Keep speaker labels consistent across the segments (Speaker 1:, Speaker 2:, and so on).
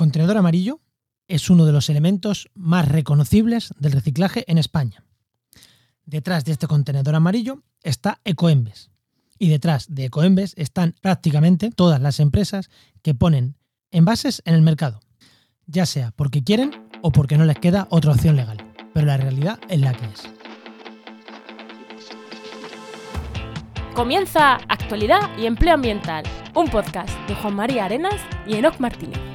Speaker 1: contenedor amarillo es uno de los elementos más reconocibles del reciclaje en España. Detrás de este contenedor amarillo está Ecoembes. Y detrás de Ecoembes están prácticamente todas las empresas que ponen envases en el mercado, ya sea porque quieren o porque no les queda otra opción legal. Pero la realidad es la que es.
Speaker 2: Comienza Actualidad y Empleo Ambiental, un podcast de Juan María Arenas y Enoc Martínez.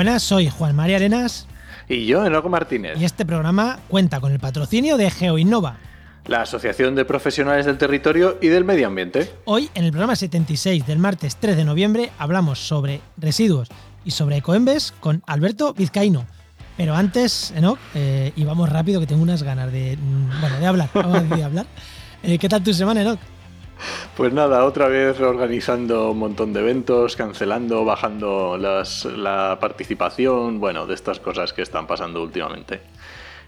Speaker 1: Buenas, soy Juan María Arenas.
Speaker 3: Y yo, Enoc Martínez.
Speaker 1: Y este programa cuenta con el patrocinio de GeoInnova,
Speaker 3: la Asociación de Profesionales del Territorio y del Medio Ambiente.
Speaker 1: Hoy, en el programa 76 del martes 3 de noviembre, hablamos sobre residuos y sobre ecoembes con Alberto Vizcaíno. Pero antes, Enoc, eh, y vamos rápido que tengo unas ganas de, mm, bueno, de hablar, a hablar. Eh, ¿Qué tal tu semana, Enoc?
Speaker 3: Pues nada, otra vez organizando un montón de eventos, cancelando, bajando la participación, bueno, de estas cosas que están pasando últimamente.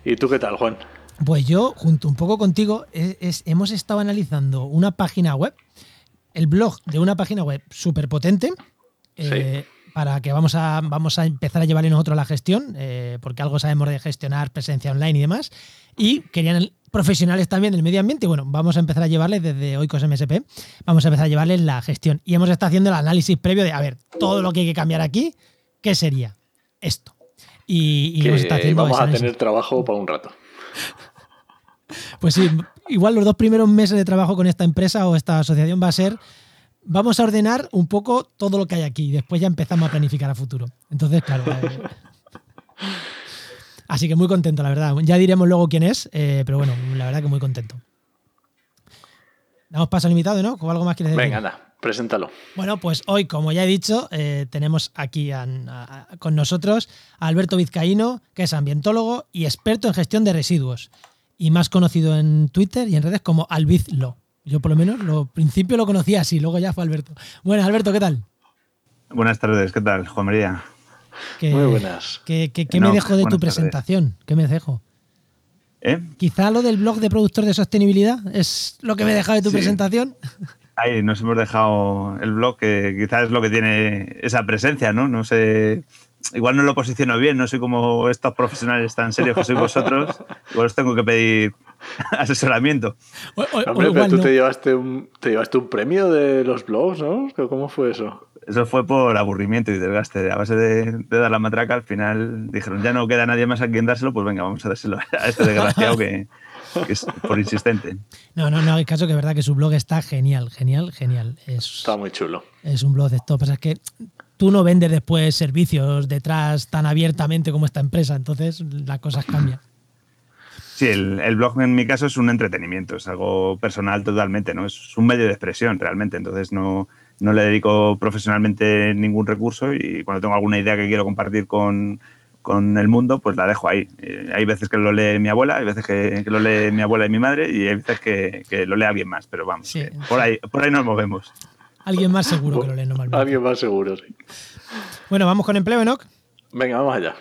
Speaker 3: ¿Y tú qué tal, Juan?
Speaker 1: Pues yo, junto un poco contigo, hemos estado analizando una página web, el blog de una página web súper potente, eh, para que vamos a, vamos a empezar a llevarle nosotros la gestión, eh, porque algo sabemos de gestionar presencia online y demás. Y querían profesionales también del medio ambiente. Bueno, vamos a empezar a llevarles desde Oikos MSP, vamos a empezar a llevarles la gestión. Y hemos estado haciendo el análisis previo de, a ver, todo lo que hay que cambiar aquí, ¿qué sería? Esto. Y,
Speaker 3: vamos a tener trabajo para un rato.
Speaker 1: Pues sí, igual los dos primeros meses de trabajo con esta empresa o esta asociación va a ser, vamos a ordenar un poco todo lo que hay aquí y después ya empezamos a planificar a futuro. Entonces, claro. Eh, así que muy contento, la verdad. Ya diremos luego quién es, eh, pero bueno, la verdad que muy contento. Damos paso limitado, ¿no? ¿O algo más quieres decir?
Speaker 3: Venga, anda, preséntalo.
Speaker 1: Bueno, pues hoy, como ya he dicho, eh, tenemos aquí con nosotros a Alberto Vizcaíno, que es ambientólogo y experto en gestión de residuos y más conocido en Twitter y en redes como Albizlo. Yo por lo menos lo principio lo conocía así, luego ya fue Alberto. Bueno, Alberto, ¿qué tal?
Speaker 4: Buenas tardes, ¿qué tal, Juan María?
Speaker 3: Muy buenas.
Speaker 1: ¿Qué, me dejo de tu presentación? ¿Qué me dejo?
Speaker 4: ¿Eh?
Speaker 1: Quizá lo del blog de productor de sostenibilidad es lo que me he dejado de tu presentación.
Speaker 4: Ahí nos hemos dejado el blog, que quizás es lo que tiene esa presencia, ¿no? No sé igual no lo posiciono bien, no soy como estos profesionales tan serios que sois vosotros, igual os tengo que pedir asesoramiento.
Speaker 3: Hombre, pero tú te, llevaste un, te llevaste un premio de los blogs, ¿no? ¿Cómo fue eso?
Speaker 4: Eso fue por aburrimiento y desgaste. A base de, dar la matraca, al final dijeron, ya no queda nadie más a quien dárselo, pues venga, vamos a dárselo a este desgraciado que, es por insistente.
Speaker 1: No, no, no, hay caso que es verdad que su blog está genial, genial, genial.
Speaker 3: está muy chulo.
Speaker 1: Es un blog de esto. Pasa es que tú no vendes después servicios detrás tan abiertamente como esta empresa, entonces las cosas cambian.
Speaker 4: Sí, el, blog en mi caso es un entretenimiento, es algo personal totalmente, ¿no? Es un medio de expresión realmente, entonces no, no le dedico profesionalmente ningún recurso y cuando tengo alguna idea que quiero compartir con, el mundo, pues la dejo ahí. Eh, hay veces que lo lee mi abuela, hay veces que, lo lee mi abuela y mi madre y hay veces que, lo lee alguien más, pero vamos, por, ahí, por ahí nos movemos.
Speaker 1: Alguien más seguro que lo lee normalmente.
Speaker 3: Alguien más seguro, sí.
Speaker 1: Bueno, vamos con empleo, Enoch.
Speaker 3: Venga, vamos allá.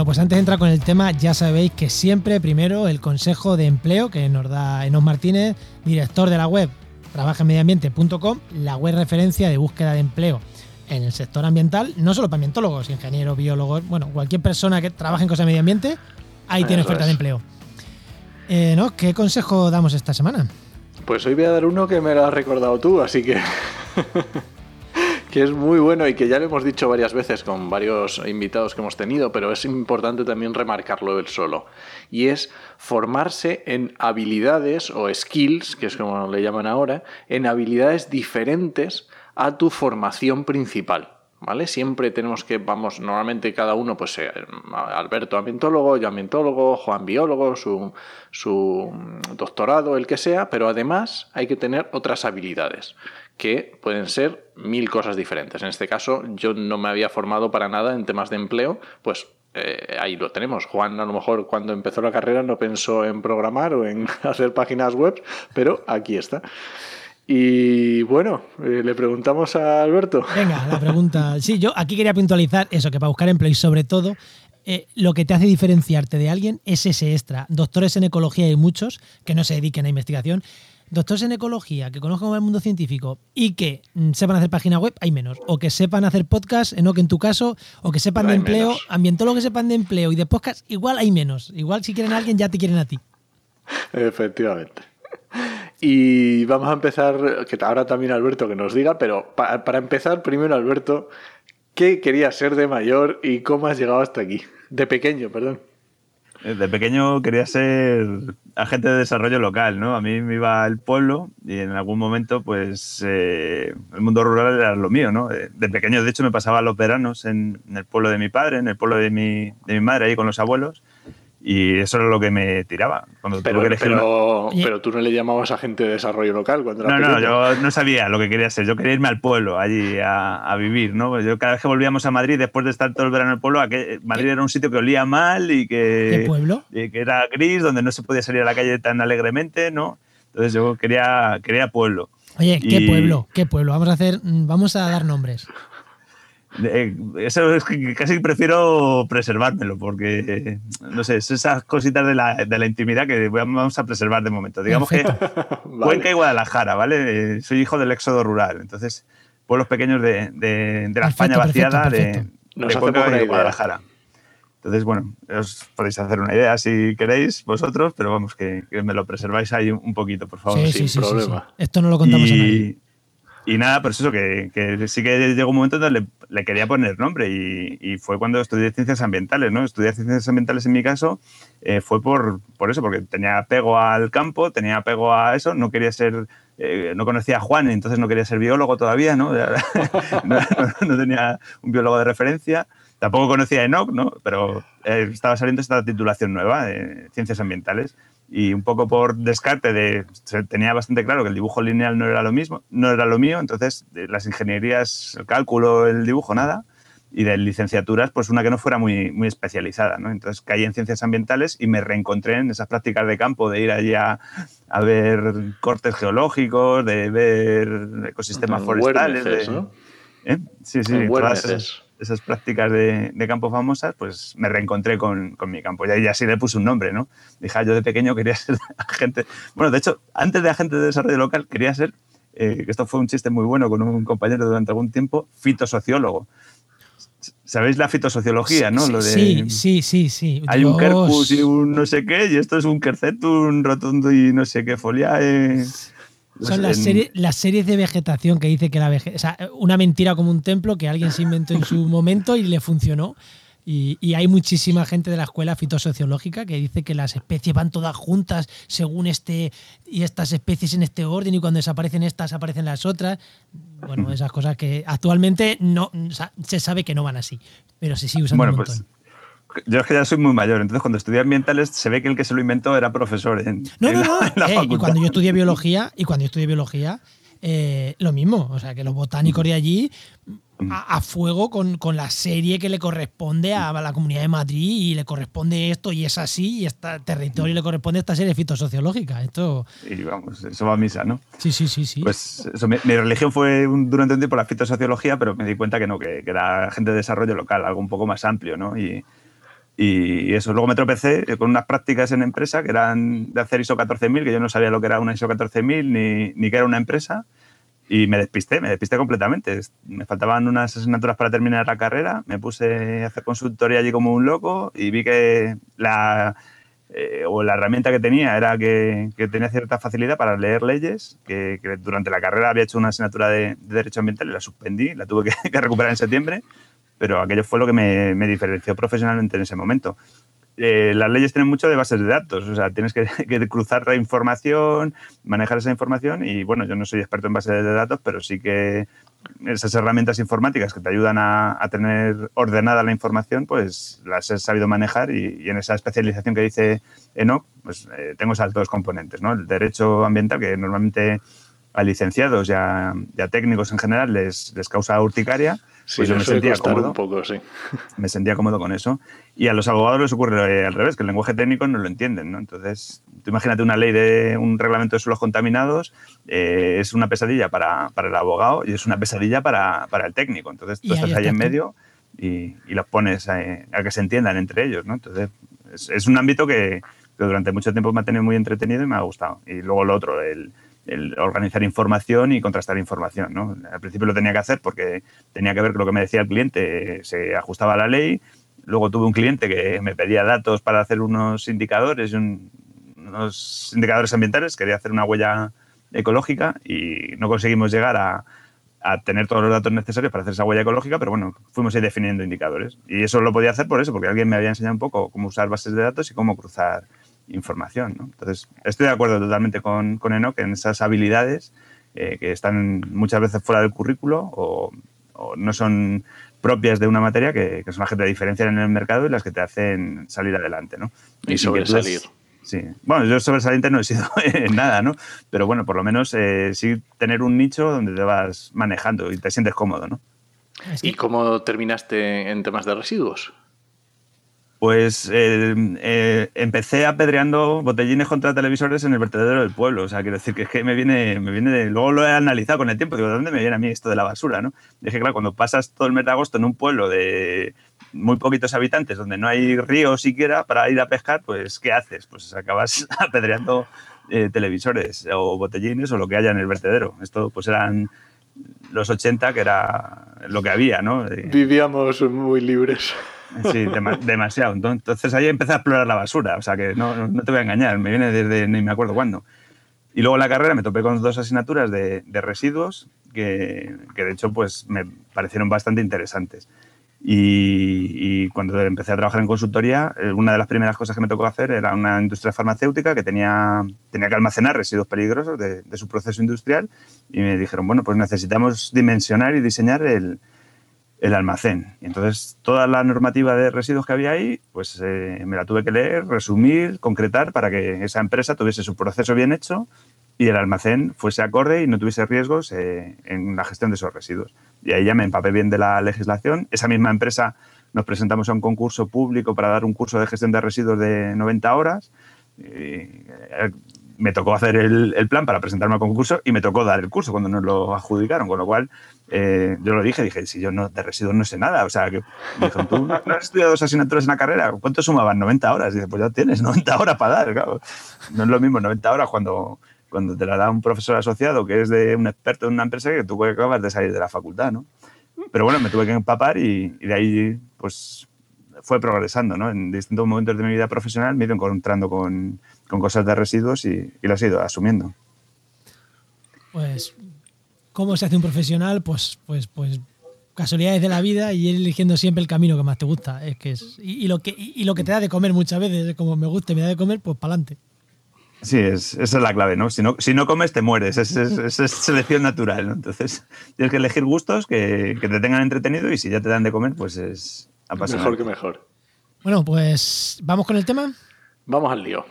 Speaker 1: Bueno, pues antes de entrar con el tema, ya sabéis que siempre primero el consejo de empleo que nos da Enos Martínez, director de la web trabajenmediambiente.com, la web referencia de búsqueda de empleo en el sector ambiental, no solo para ambientólogos, ingenieros, biólogos, bueno, cualquier persona que trabaje en cosas de medio ambiente, ahí tiene oferta de empleo. Eh, ¿no? ¿Qué consejo damos esta semana?
Speaker 3: Pues hoy voy a dar uno que me lo has recordado tú, así que que es muy bueno y que ya lo hemos dicho varias veces con varios invitados que hemos tenido, pero es importante también remarcarlo él solo. Y es formarse en habilidades o skills, que es como le llaman ahora, en habilidades diferentes a tu formación principal. ¿Vale? Siempre tenemos que, vamos, normalmente cada uno, pues eh, Alberto ambientólogo, yo ambientólogo, Juan biólogo, su, su doctorado, el que sea, pero además hay que tener otras habilidades que pueden ser mil cosas diferentes. En este caso, yo no me había formado para nada en temas de empleo, pues eh, ahí lo tenemos. Juan a lo mejor cuando empezó la carrera no pensó en programar o en hacer páginas web, pero aquí está. Y bueno, eh, le preguntamos a Alberto.
Speaker 1: Venga, la pregunta. Sí, yo aquí quería puntualizar eso, que para buscar empleo y sobre todo eh, lo que te hace diferenciarte de alguien es ese extra. Doctores en ecología hay muchos que no se dediquen a investigación. Doctores en ecología que conozcan el mundo científico y que mm, sepan hacer página web, hay menos. O que sepan hacer podcast, no que en tu caso, o que sepan
Speaker 3: No
Speaker 1: de empleo,
Speaker 3: menos.
Speaker 1: ambientólogos que sepan de empleo y de podcast, igual hay menos. Igual si quieren a alguien ya te quieren a ti.
Speaker 3: Efectivamente. Y vamos a empezar, que ahora también Alberto que nos diga, pero pa- para empezar, primero Alberto, ¿qué querías ser de mayor y cómo has llegado hasta aquí? De pequeño, perdón.
Speaker 4: Eh, De pequeño quería ser agente de desarrollo local, ¿no? A mí me iba al pueblo y en algún momento, pues, eh, el mundo rural era lo mío, ¿no? Eh, De pequeño, de hecho, me pasaba los veranos en, en el pueblo de mi padre, en el pueblo de mi, de mi madre, ahí con los abuelos, y eso era lo que me tiraba. Cuando tuve
Speaker 3: Pero,
Speaker 4: que elegir una-
Speaker 3: pero, pero tú no le llamabas agente de desarrollo local cuando era
Speaker 4: No, no,
Speaker 3: pequeño.
Speaker 4: yo no sabía lo que quería ser. Yo quería irme al pueblo, allí a, a vivir, ¿no? Yo cada vez que volvíamos a Madrid, después de estar todo el verano en el pueblo, aquel- Madrid era un sitio que olía mal y que,
Speaker 1: ¿Qué pueblo?
Speaker 4: y que era gris, donde no se podía salir a la calle tan alegremente, ¿no? Entonces yo quería, quería pueblo.
Speaker 1: Oye, ¿qué
Speaker 4: Y-
Speaker 1: pueblo? ¿Qué pueblo? Vamos a hacer, vamos a dar nombres.
Speaker 4: Eh, Eso es que casi prefiero preservármelo, porque, eh, no sé, es esas cositas de la, de la intimidad que vamos a preservar de momento. Digamos que
Speaker 3: Vale.
Speaker 4: Cuenca y Guadalajara, ¿vale? Soy hijo del éxodo rural, entonces pueblos pequeños de, de- de la
Speaker 1: Perfecto,
Speaker 4: España vaciada
Speaker 1: perfecto,
Speaker 4: de,
Speaker 1: perfecto.
Speaker 4: De Cuenca y. Guadalajara. Entonces, bueno, os podéis hacer una idea si queréis vosotros, pero vamos, que, que me lo preserváis ahí un, poquito, por favor.
Speaker 1: Sí,
Speaker 3: sin
Speaker 1: sí, sí, sí, sí.
Speaker 3: problema.
Speaker 1: Esto no lo contamos a nadie.
Speaker 4: Y, nada, pues eso, que, que sí que llegó un momento donde le, le quería poner nombre y, y fue cuando estudié ciencias ambientales, ¿no? Estudiar ciencias ambientales en mi caso eh, fue por, por eso, porque tenía apego al campo, tenía apego a eso, no quería ser, eh, no conocía a Juan, entonces no quería ser biólogo todavía, ¿no? no, no- no tenía un biólogo de referencia. Tampoco conocía a Enoch, ¿no? Pero eh, estaba saliendo esta titulación nueva de ciencias ambientales y un poco por descarte de se- tenía bastante claro que el dibujo lineal no era lo mismo, no era lo mío, entonces las ingenierías, el cálculo, el dibujo, nada. Y de licenciaturas, pues una que no fuera muy, muy especializada, ¿no? Entonces caí en ciencias ambientales y me reencontré en esas prácticas de campo, de ir allí a, a ver cortes geológicos, de ver ecosistemas
Speaker 3: En
Speaker 4: forestales. De-
Speaker 3: ¿no?
Speaker 4: ¿Eh? Sí, sí, todas esas. Esas prácticas de, de campo famosas, pues me reencontré con, con mi campo. Y ahí así le puse un nombre, ¿no? Dije, ah, yo de pequeño quería ser agente. Bueno, de hecho, antes de agente de desarrollo local, quería ser, eh, esto fue un chiste muy bueno con un compañero durante algún tiempo, fitosociólogo. ¿Sabéis la fitosociología, no?
Speaker 1: Sí,
Speaker 4: Lo de,
Speaker 1: sí, sí, sí, sí.
Speaker 4: Hay un quercus y un no sé qué, y esto es un quercetum rotundo y no sé qué foliae.
Speaker 1: Son las,
Speaker 4: En-
Speaker 1: series, las series de vegetación que dice que la vege- o sea, una mentira como un templo que alguien se inventó en su momento y le funcionó. Y, y hay muchísima gente de la escuela fitosociológica que dice que las especies van todas juntas según este y estas especies en este orden y cuando desaparecen estas aparecen las otras. Bueno, esas cosas que actualmente no o sea, se sabe que no van así, pero se sigue usando
Speaker 4: Bueno,
Speaker 1: un
Speaker 4: pues
Speaker 1: montón.
Speaker 4: Yo es que ya soy muy mayor, entonces cuando estudié ambientales se ve que el que se lo inventó era profesor en,
Speaker 1: No,
Speaker 4: en
Speaker 1: no,
Speaker 4: la,
Speaker 1: no.
Speaker 4: en la
Speaker 1: eh, y cuando yo estudié biología, y cuando yo estudié biología, eh, lo mismo. O sea, que los botánicos de allí a, a fuego con, con la serie que le corresponde a la Comunidad de Madrid y le corresponde esto y es así y este territorio le corresponde esta serie fitosociológica. Esto,
Speaker 4: Y vamos, eso va a misa, ¿no?
Speaker 1: sí, sí, sí, sí.
Speaker 4: Pues eso, mi, mi religión fue un- durante un tiempo la fitosociología, pero me di cuenta que no, que, que era gente de desarrollo local, algo un poco más amplio, ¿no? Y, y eso, luego me tropecé con unas prácticas en empresa que eran de hacer ISO 14000, que yo no sabía lo que era una ISO 14000 ni, ni que era una empresa, y me despisté, me despisté completamente. Me faltaban unas asignaturas para terminar la carrera, me puse a hacer consultoría allí como un loco y vi que la, eh, o la herramienta que tenía era que, que tenía cierta facilidad para leer leyes, que, que durante la carrera había hecho una asignatura de, de Derecho Ambiental y la suspendí, la tuve que, que recuperar en septiembre, pero aquello fue lo que me, diferenció profesionalmente en ese momento. Eh, las leyes tienen mucho de bases de datos, o sea, tienes que, cruzar la información, manejar esa información y bueno, yo no soy experto en bases de datos, pero sí que esas herramientas informáticas que te ayudan a, tener ordenada la información, pues las he sabido manejar y, en esa especialización que dice ENOC, pues eh, tengo esos dos componentes, ¿no? El derecho ambiental, que normalmente a licenciados y a, técnicos en general les, les causa urticaria, pues yo me sentía cómodo.
Speaker 3: Un poco, sí.
Speaker 4: Me sentía cómodo con eso. Y a los abogados les ocurre al revés, que el lenguaje técnico no lo entienden, ¿no? Entonces, tú imagínate una ley de un reglamento de suelos contaminados, eh, es una pesadilla para, para, el abogado y es una pesadilla para, para el técnico. Entonces, tú estás ahí en medio y, y, los pones a, a, que se entiendan entre ellos, ¿no? Entonces, es, es un ámbito que, que durante mucho tiempo me ha tenido muy entretenido y me ha gustado. Y luego lo otro, el, el organizar información y contrastar información. ¿no? Al principio lo tenía que hacer porque tenía que ver que lo que me decía el cliente se ajustaba a la ley. Luego tuve un cliente que me pedía datos para hacer unos indicadores, unos indicadores ambientales, quería hacer una huella ecológica y no conseguimos llegar a, a tener todos los datos necesarios para hacer esa huella ecológica, pero bueno, fuimos ahí definiendo indicadores. Y eso lo podía hacer por eso, porque alguien me había enseñado un poco cómo usar bases de datos y cómo cruzar información. ¿no? Entonces, estoy de acuerdo totalmente con, con Enoch en esas habilidades eh, que están muchas veces fuera del currículo o, no son propias de una materia que, son las que te diferencian en el mercado y las que te hacen salir adelante. ¿no?
Speaker 3: Y, sobresalir.
Speaker 4: Sí. Bueno, yo sobresaliente no he sido en nada, ¿no? Pero bueno, por lo menos eh, sí tener un nicho donde te vas manejando y te sientes cómodo, ¿no?
Speaker 3: ¿Y cómo terminaste en temas de residuos?
Speaker 4: Pues eh, eh, empecé apedreando botellines contra televisores en el vertedero del pueblo. O sea, quiero decir que es que me viene, me viene Luego lo he analizado con el tiempo. Digo, ¿de dónde me viene a mí esto de la basura? ¿no? Dije, claro, cuando pasas todo el mes de agosto en un pueblo de muy poquitos habitantes, donde no hay río siquiera para ir a pescar, pues ¿qué haces? Pues acabas apedreando eh, televisores o botellines o lo que haya en el vertedero. Esto pues eran los 80, que era lo que había, ¿no?
Speaker 3: Vivíamos muy libres.
Speaker 4: Sí, demasiado. Entonces ahí empecé a explorar la basura, o sea que no, no, te voy a engañar, me viene desde ni me acuerdo cuándo. Y luego en la carrera me topé con dos asignaturas de, de residuos que, que, de hecho pues me parecieron bastante interesantes. Y, y, cuando empecé a trabajar en consultoría, eh, una de las primeras cosas que me tocó hacer era una industria farmacéutica que tenía, tenía que almacenar residuos peligrosos de, de su proceso industrial y me dijeron, bueno, pues necesitamos dimensionar y diseñar el, el almacén. Entonces toda la normativa de residuos que había ahí, pues eh, me la tuve que leer, resumir, concretar para que esa empresa tuviese su proceso bien hecho y el almacén fuese acorde y no tuviese riesgos eh, en la gestión de esos residuos. Y ahí ya me empapé bien de la legislación. Esa misma empresa nos presentamos a un concurso público para dar un curso de gestión de residuos de 90 horas. Eh, me tocó hacer el, plan para presentarme al concurso y me tocó dar el curso cuando nos lo adjudicaron, con lo cual eh, yo lo dije, dije, si yo no, de residuos no sé nada, o sea, que me dijeron, tú no, has estudiado dos asignaturas en la carrera, ¿cuánto sumaban? 90 horas. Y dice, pues ya tienes 90 horas para dar, claro. No es lo mismo 90 horas cuando, cuando te la da un profesor asociado que es de un experto en una empresa que tú acabas de salir de la facultad, ¿no? Pero bueno, me tuve que empapar y, y de ahí, pues, fue progresando, ¿no? En distintos momentos de mi vida profesional me he ido encontrando con, con cosas de residuos y, y las he ido asumiendo.
Speaker 1: Pues, ¿cómo se hace un profesional? Pues, pues, pues casualidades de la vida y ir eligiendo siempre el camino que más te gusta. Es que es, y, lo que, y, lo que te da de comer muchas veces, es como me gusta y me da de comer, pues para adelante.
Speaker 4: Sí, es, esa es la clave, ¿no? Si no, si no comes, te mueres. Es, es, es selección natural, ¿no? Entonces, tienes que elegir gustos que, que, te tengan entretenido y si ya te dan de comer, pues es
Speaker 3: Mejor que mejor.
Speaker 1: Bueno, pues vamos con el tema.
Speaker 3: Vamos al lío.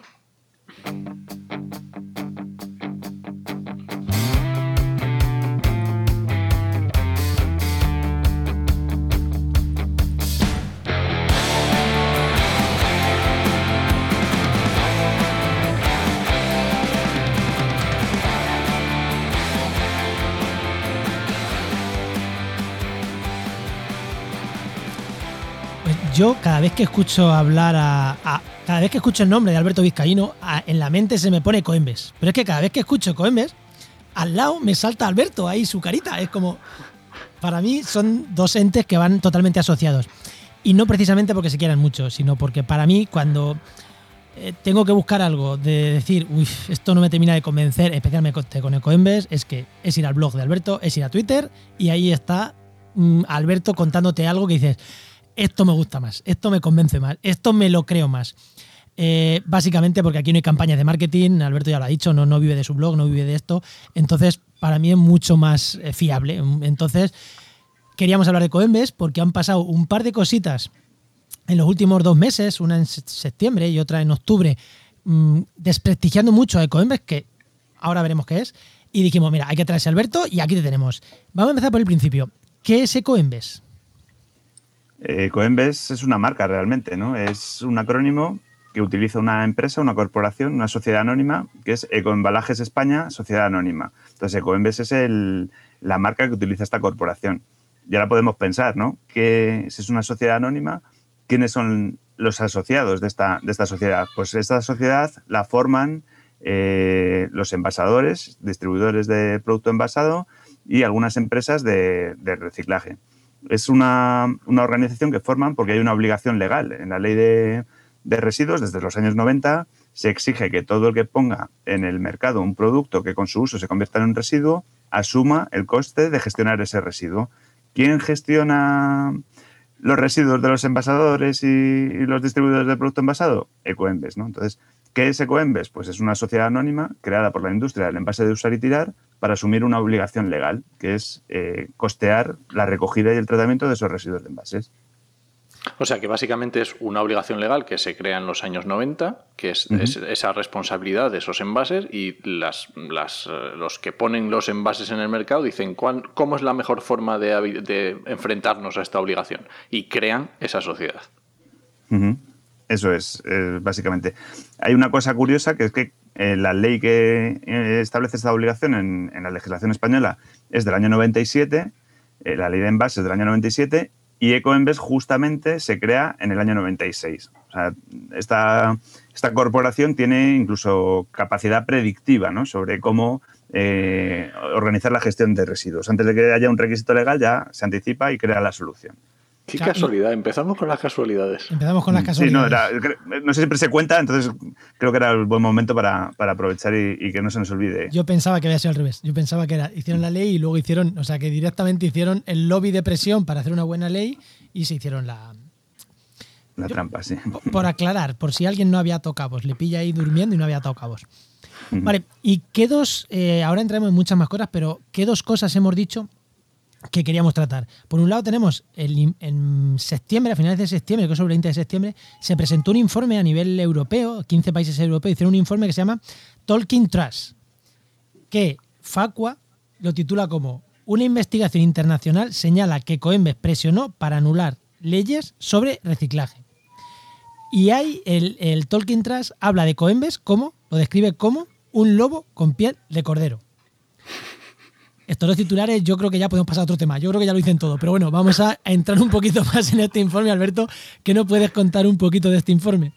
Speaker 1: Yo cada vez que escucho hablar a, cada vez que escucho el nombre de Alberto Vizcaíno, en la mente se me pone Coembes. Pero es que cada vez que escucho Coembes, al lado me salta Alberto ahí su carita. Es como, para mí son dos entes que van totalmente asociados. Y no precisamente porque se quieran mucho, sino porque para mí cuando eh, tengo que buscar algo de decir, uy, esto no me termina de convencer, especialmente con el Coembes, es que es ir al blog de Alberto, es ir a Twitter y ahí está mm, Alberto contándote algo que dices, esto me gusta más, esto me convence más, esto me lo creo más. Eh, básicamente porque aquí no hay campañas de marketing, Alberto ya lo ha dicho, no, no vive de su blog, no vive de esto, entonces para mí es mucho más eh, fiable. Entonces queríamos hablar de Coembes porque han pasado un par de cositas en los últimos dos meses, una en septiembre y otra en octubre, mm, desprestigiando mucho a Coembes, que ahora veremos qué es, y dijimos, mira, hay que traerse a Alberto y aquí te tenemos. Vamos a empezar por el principio. ¿Qué es Ecoembes?
Speaker 4: Ecoembes es una marca realmente, ¿no? Es un acrónimo que utiliza una empresa, una corporación, una sociedad anónima, que es Ecoembalajes España, Sociedad Anónima. Entonces, Ecoembes es la marca que utiliza esta corporación. Y ahora podemos pensar, ¿no? Que si es una sociedad anónima, ¿quiénes son los asociados de esta, de esta sociedad? Pues esta sociedad la forman eh, los envasadores, distribuidores de producto envasado y algunas empresas de, reciclaje. Es una, una, organización que forman porque hay una obligación legal. En la ley de, de residuos, desde los años 90, se exige que todo el que ponga en el mercado un producto que con su uso se convierta en un residuo asuma el coste de gestionar ese residuo. ¿Quién gestiona los residuos de los envasadores y, los distribuidores de producto envasado? Ecoembes, ¿no? Entonces, ¿qué es Ecoembes? Pues es una sociedad anónima creada por la industria del envase de usar y tirar para asumir una obligación legal, que es eh, costear la recogida y el tratamiento de esos residuos de envases.
Speaker 3: O sea que básicamente es una obligación legal que se crea en los años 90, que es, esa responsabilidad de esos envases y las, las, eh, los que ponen los envases en el mercado dicen cómo es la mejor forma de, enfrentarnos a esta obligación y crean esa sociedad.
Speaker 4: Eso es, eh, básicamente. Hay una cosa curiosa que es que eh, la ley que establece esta obligación en, en, la legislación española es del año 97, la ley de envases del año 97, y Ecoembes justamente se crea en el año 96. O sea, esta, esta corporación tiene incluso capacidad predictiva ¿no? sobre cómo eh, organizar la gestión de residuos. Antes de que haya un requisito legal ya se anticipa y crea la solución.
Speaker 3: Qué casualidad, empezamos con las casualidades.
Speaker 1: Empezamos con las casualidades.
Speaker 4: Sí, no, no, sé siempre se cuenta, entonces creo que era el buen momento para, aprovechar y, que no se nos olvide.
Speaker 1: Yo pensaba que había sido al revés. Yo pensaba que era, hicieron la ley y luego hicieron, o sea, que directamente hicieron el lobby de presión para hacer una buena ley y se hicieron la.
Speaker 4: La trampa, sí.
Speaker 1: Por, aclarar, por si alguien no había tocado cabos, le pilla ahí durmiendo y no había tocado cabos. Vale, ¿y qué dos, eh, ahora entramos en muchas más cosas, pero qué dos cosas hemos dicho que queríamos tratar. Por un lado tenemos el, en septiembre, a finales de septiembre, que es sobre el 20 de septiembre, se presentó un informe a nivel europeo, 15 países europeos hicieron un informe que se llama Talking Trust, que Facua lo titula como una investigación internacional señala que Coembes presionó para anular leyes sobre reciclaje. Y hay el, el Tolkien Trust habla de Coembes como, lo describe como un lobo con piel de cordero. Estos dos titulares yo creo que ya podemos pasar a otro tema. Yo creo que ya lo dicen todo. Pero bueno, vamos a entrar un poquito más en este informe. Alberto, ¿qué nos puedes contar un poquito de este informe?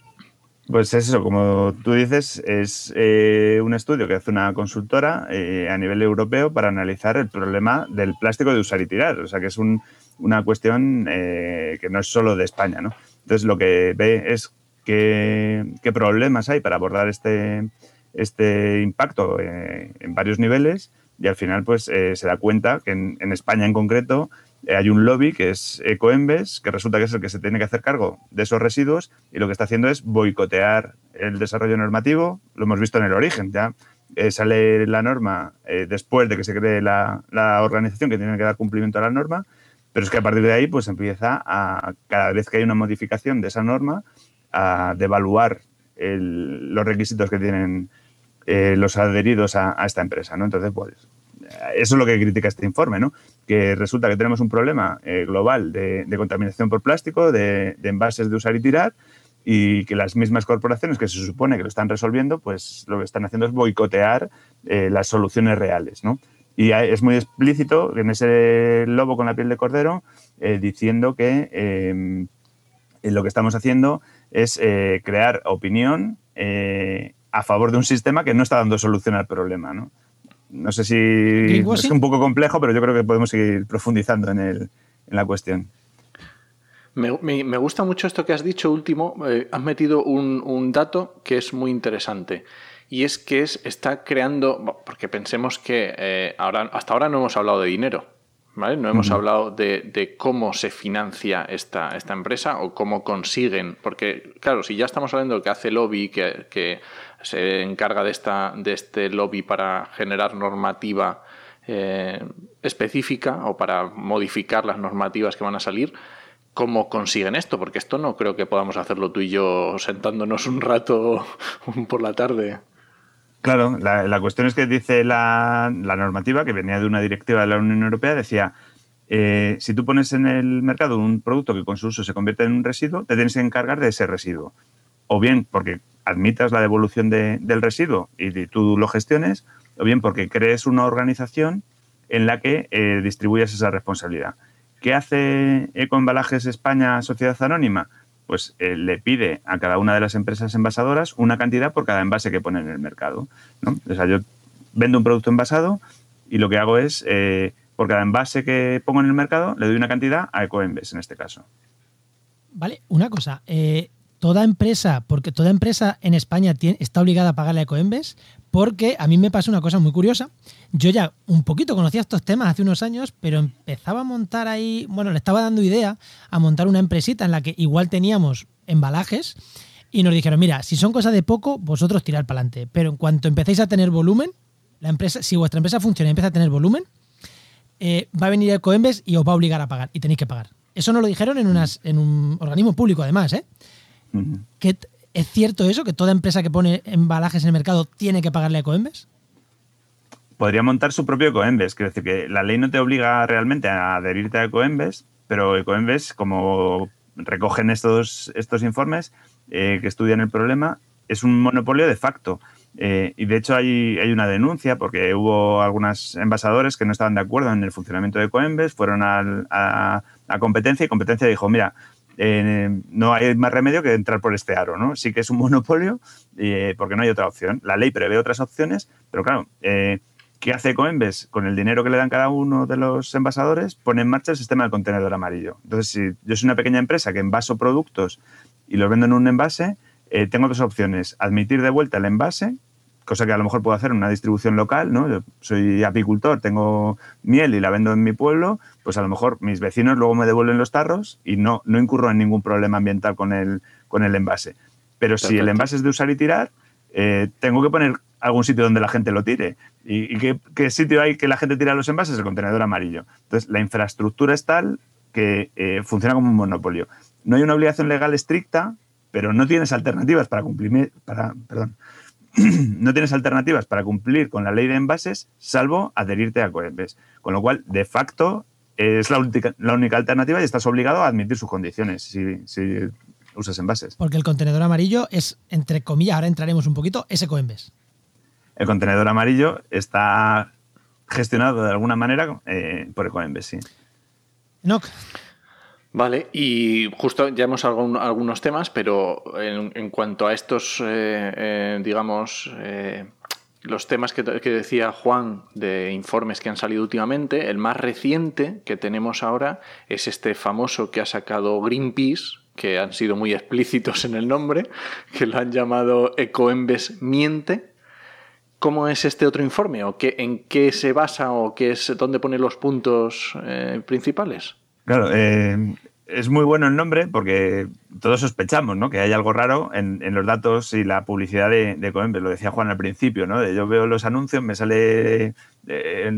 Speaker 4: Pues es eso, como tú dices, es eh, un estudio que hace una consultora eh, a nivel europeo para analizar el problema del plástico de usar y tirar. O sea, que es una cuestión eh, que no es solo de España. ¿no? Entonces, lo que ve es qué, qué problemas hay para abordar este, este impacto en varios niveles y al final pues eh, se da cuenta que en, España en concreto eh, hay un lobby que es Ecoembes, que resulta que es el que se tiene que hacer cargo de esos residuos y lo que está haciendo es boicotear el desarrollo normativo, lo hemos visto en el origen, ya eh, sale la norma después de que se cree la, organización que tiene que dar cumplimiento a la norma, pero es que a partir de ahí pues empieza a, cada vez que hay una modificación de esa norma, a devaluar los requisitos que tienen los adheridos a, a, esta empresa, ¿no? Entonces, pues, eso es lo que critica este informe, ¿no? Que resulta que tenemos un problema eh, global de, contaminación por plástico, de, envases de usar y tirar, y que las mismas corporaciones que se supone que lo están resolviendo, pues lo que están haciendo es boicotear eh, las soluciones reales, ¿no? Y es muy explícito en ese lobo con la piel de cordero eh, diciendo que lo que estamos haciendo es crear opinión a favor de un sistema que no está dando solución al problema, ¿no? No sé si es un poco complejo, pero yo creo que podemos seguir profundizando en, el, en la cuestión.
Speaker 3: Me, me, gusta mucho esto que has dicho último. Eh, has metido un, un, dato que es muy interesante. Y es que es, está creando, porque pensemos que eh, ahora, hasta ahora no hemos hablado de dinero. ¿Vale? No hemos hablado de, de, cómo se financia esta, esta, empresa o cómo consiguen, porque claro, si ya estamos hablando de que hace lobby, que, que se encarga de, esta, de este lobby para generar normativa eh, específica o para modificar las normativas que van a salir, ¿cómo consiguen esto? Porque esto no creo que podamos hacerlo tú y yo sentándonos un rato por la tarde.
Speaker 4: Claro, la, cuestión es que dice la, normativa, que venía de una directiva de la Unión Europea, decía, eh, si tú pones en el mercado un producto que con su uso se convierte en un residuo, te tienes que encargar de ese residuo. O bien porque admitas la devolución del residuo y, tú lo gestiones, o bien porque crees una organización en la que eh, distribuyas esa responsabilidad. ¿Qué hace Ecoembalajes España Sociedad Anónima? Pues eh, le pide a cada una de las empresas envasadoras una cantidad por cada envase que pone en el mercado. O sea, yo vendo un producto envasado y lo que hago es, eh, por cada envase que pongo en el mercado, le doy una cantidad a Ecoembes en este caso.
Speaker 1: Vale, una cosa toda empresa, porque toda empresa en España está obligada a pagarle a Ecoembes, porque a mí me pasa una cosa muy curiosa. Yo ya un poquito conocía estos temas hace unos años, pero empezaba a montar ahí, bueno, le estaba dando idea a montar una empresita en la que igual teníamos embalajes y nos dijeron, mira, si son cosas de poco, vosotros tirad para adelante, pero en cuanto empecéis a tener volumen, la empresa, si vuestra empresa funciona y empieza a tener volumen, eh, va a venir Ecoembes y os va a obligar a pagar y tenéis que pagar. Eso nos lo dijeron en, en un organismo público, además, ¿eh? ¿Es cierto eso, que toda empresa que pone embalajes en el mercado tiene que pagarle a Ecoembes?
Speaker 4: Podría montar su propio Ecoembes. Quiero decir que la ley no te obliga realmente a adherirte a Ecoembes, pero Ecoembes, como recogen estos, estos informes eh, que estudian el problema, es un monopolio de facto. Eh, y de hecho hay, hay, una denuncia porque hubo algunos envasadores que no estaban de acuerdo en el funcionamiento de Ecoembes, fueron a, a, competencia y competencia dijo, mira, eh, no hay más remedio que entrar por este aro, ¿no? Sí que es un monopolio eh, porque no hay otra opción. La ley prevé otras opciones, pero claro, eh, ¿qué hace Coembes? Con el dinero que le dan cada uno de los envasadores, pone en marcha el sistema del contenedor amarillo. Entonces, si yo soy una pequeña empresa que envaso productos y los vendo en un envase, tengo dos opciones. Admitir de vuelta el envase cosa que a lo mejor puedo hacer en una distribución local, ¿no? Yo soy apicultor, tengo miel y la vendo en mi pueblo, pues a lo mejor mis vecinos luego me devuelven los tarros y no, no incurro en ningún problema ambiental con el, con el envase. Pero si el envase es de usar y tirar, eh, tengo que poner algún sitio donde la gente lo tire. ¿Y, qué, sitio hay que la gente tira los envases? El contenedor amarillo. Entonces, la infraestructura es tal que eh, funciona como un monopolio. No hay una obligación legal estricta, pero no tienes alternativas para cumplir, para, perdón, no tienes alternativas para cumplir con la ley de envases salvo adherirte a Coembes. Con lo cual, de facto, es la única, la única alternativa y estás obligado a admitir sus condiciones si, usas envases.
Speaker 1: Porque el contenedor amarillo es, entre comillas, ahora entraremos un poquito, ese Coembes.
Speaker 4: El contenedor amarillo está gestionado de alguna manera eh, por Ecoembes, sí.
Speaker 1: Noc.
Speaker 3: Vale, y justo ya hemos hablado algunos temas, pero en, cuanto a estos, eh, eh, digamos, eh, los temas que, decía Juan de informes que han salido últimamente, el más reciente que tenemos ahora es este famoso que ha sacado Greenpeace, que han sido muy explícitos en el nombre, que lo han llamado Ecoembes Miente. ¿Cómo es este otro informe? ¿O qué, en qué se basa o qué es, dónde pone los puntos principales?
Speaker 4: Claro, eh, es muy bueno el nombre porque todos sospechamos ¿no? que hay algo raro en, los datos y la publicidad de, de Lo decía Juan al principio, ¿no? yo veo los anuncios, me sale eh,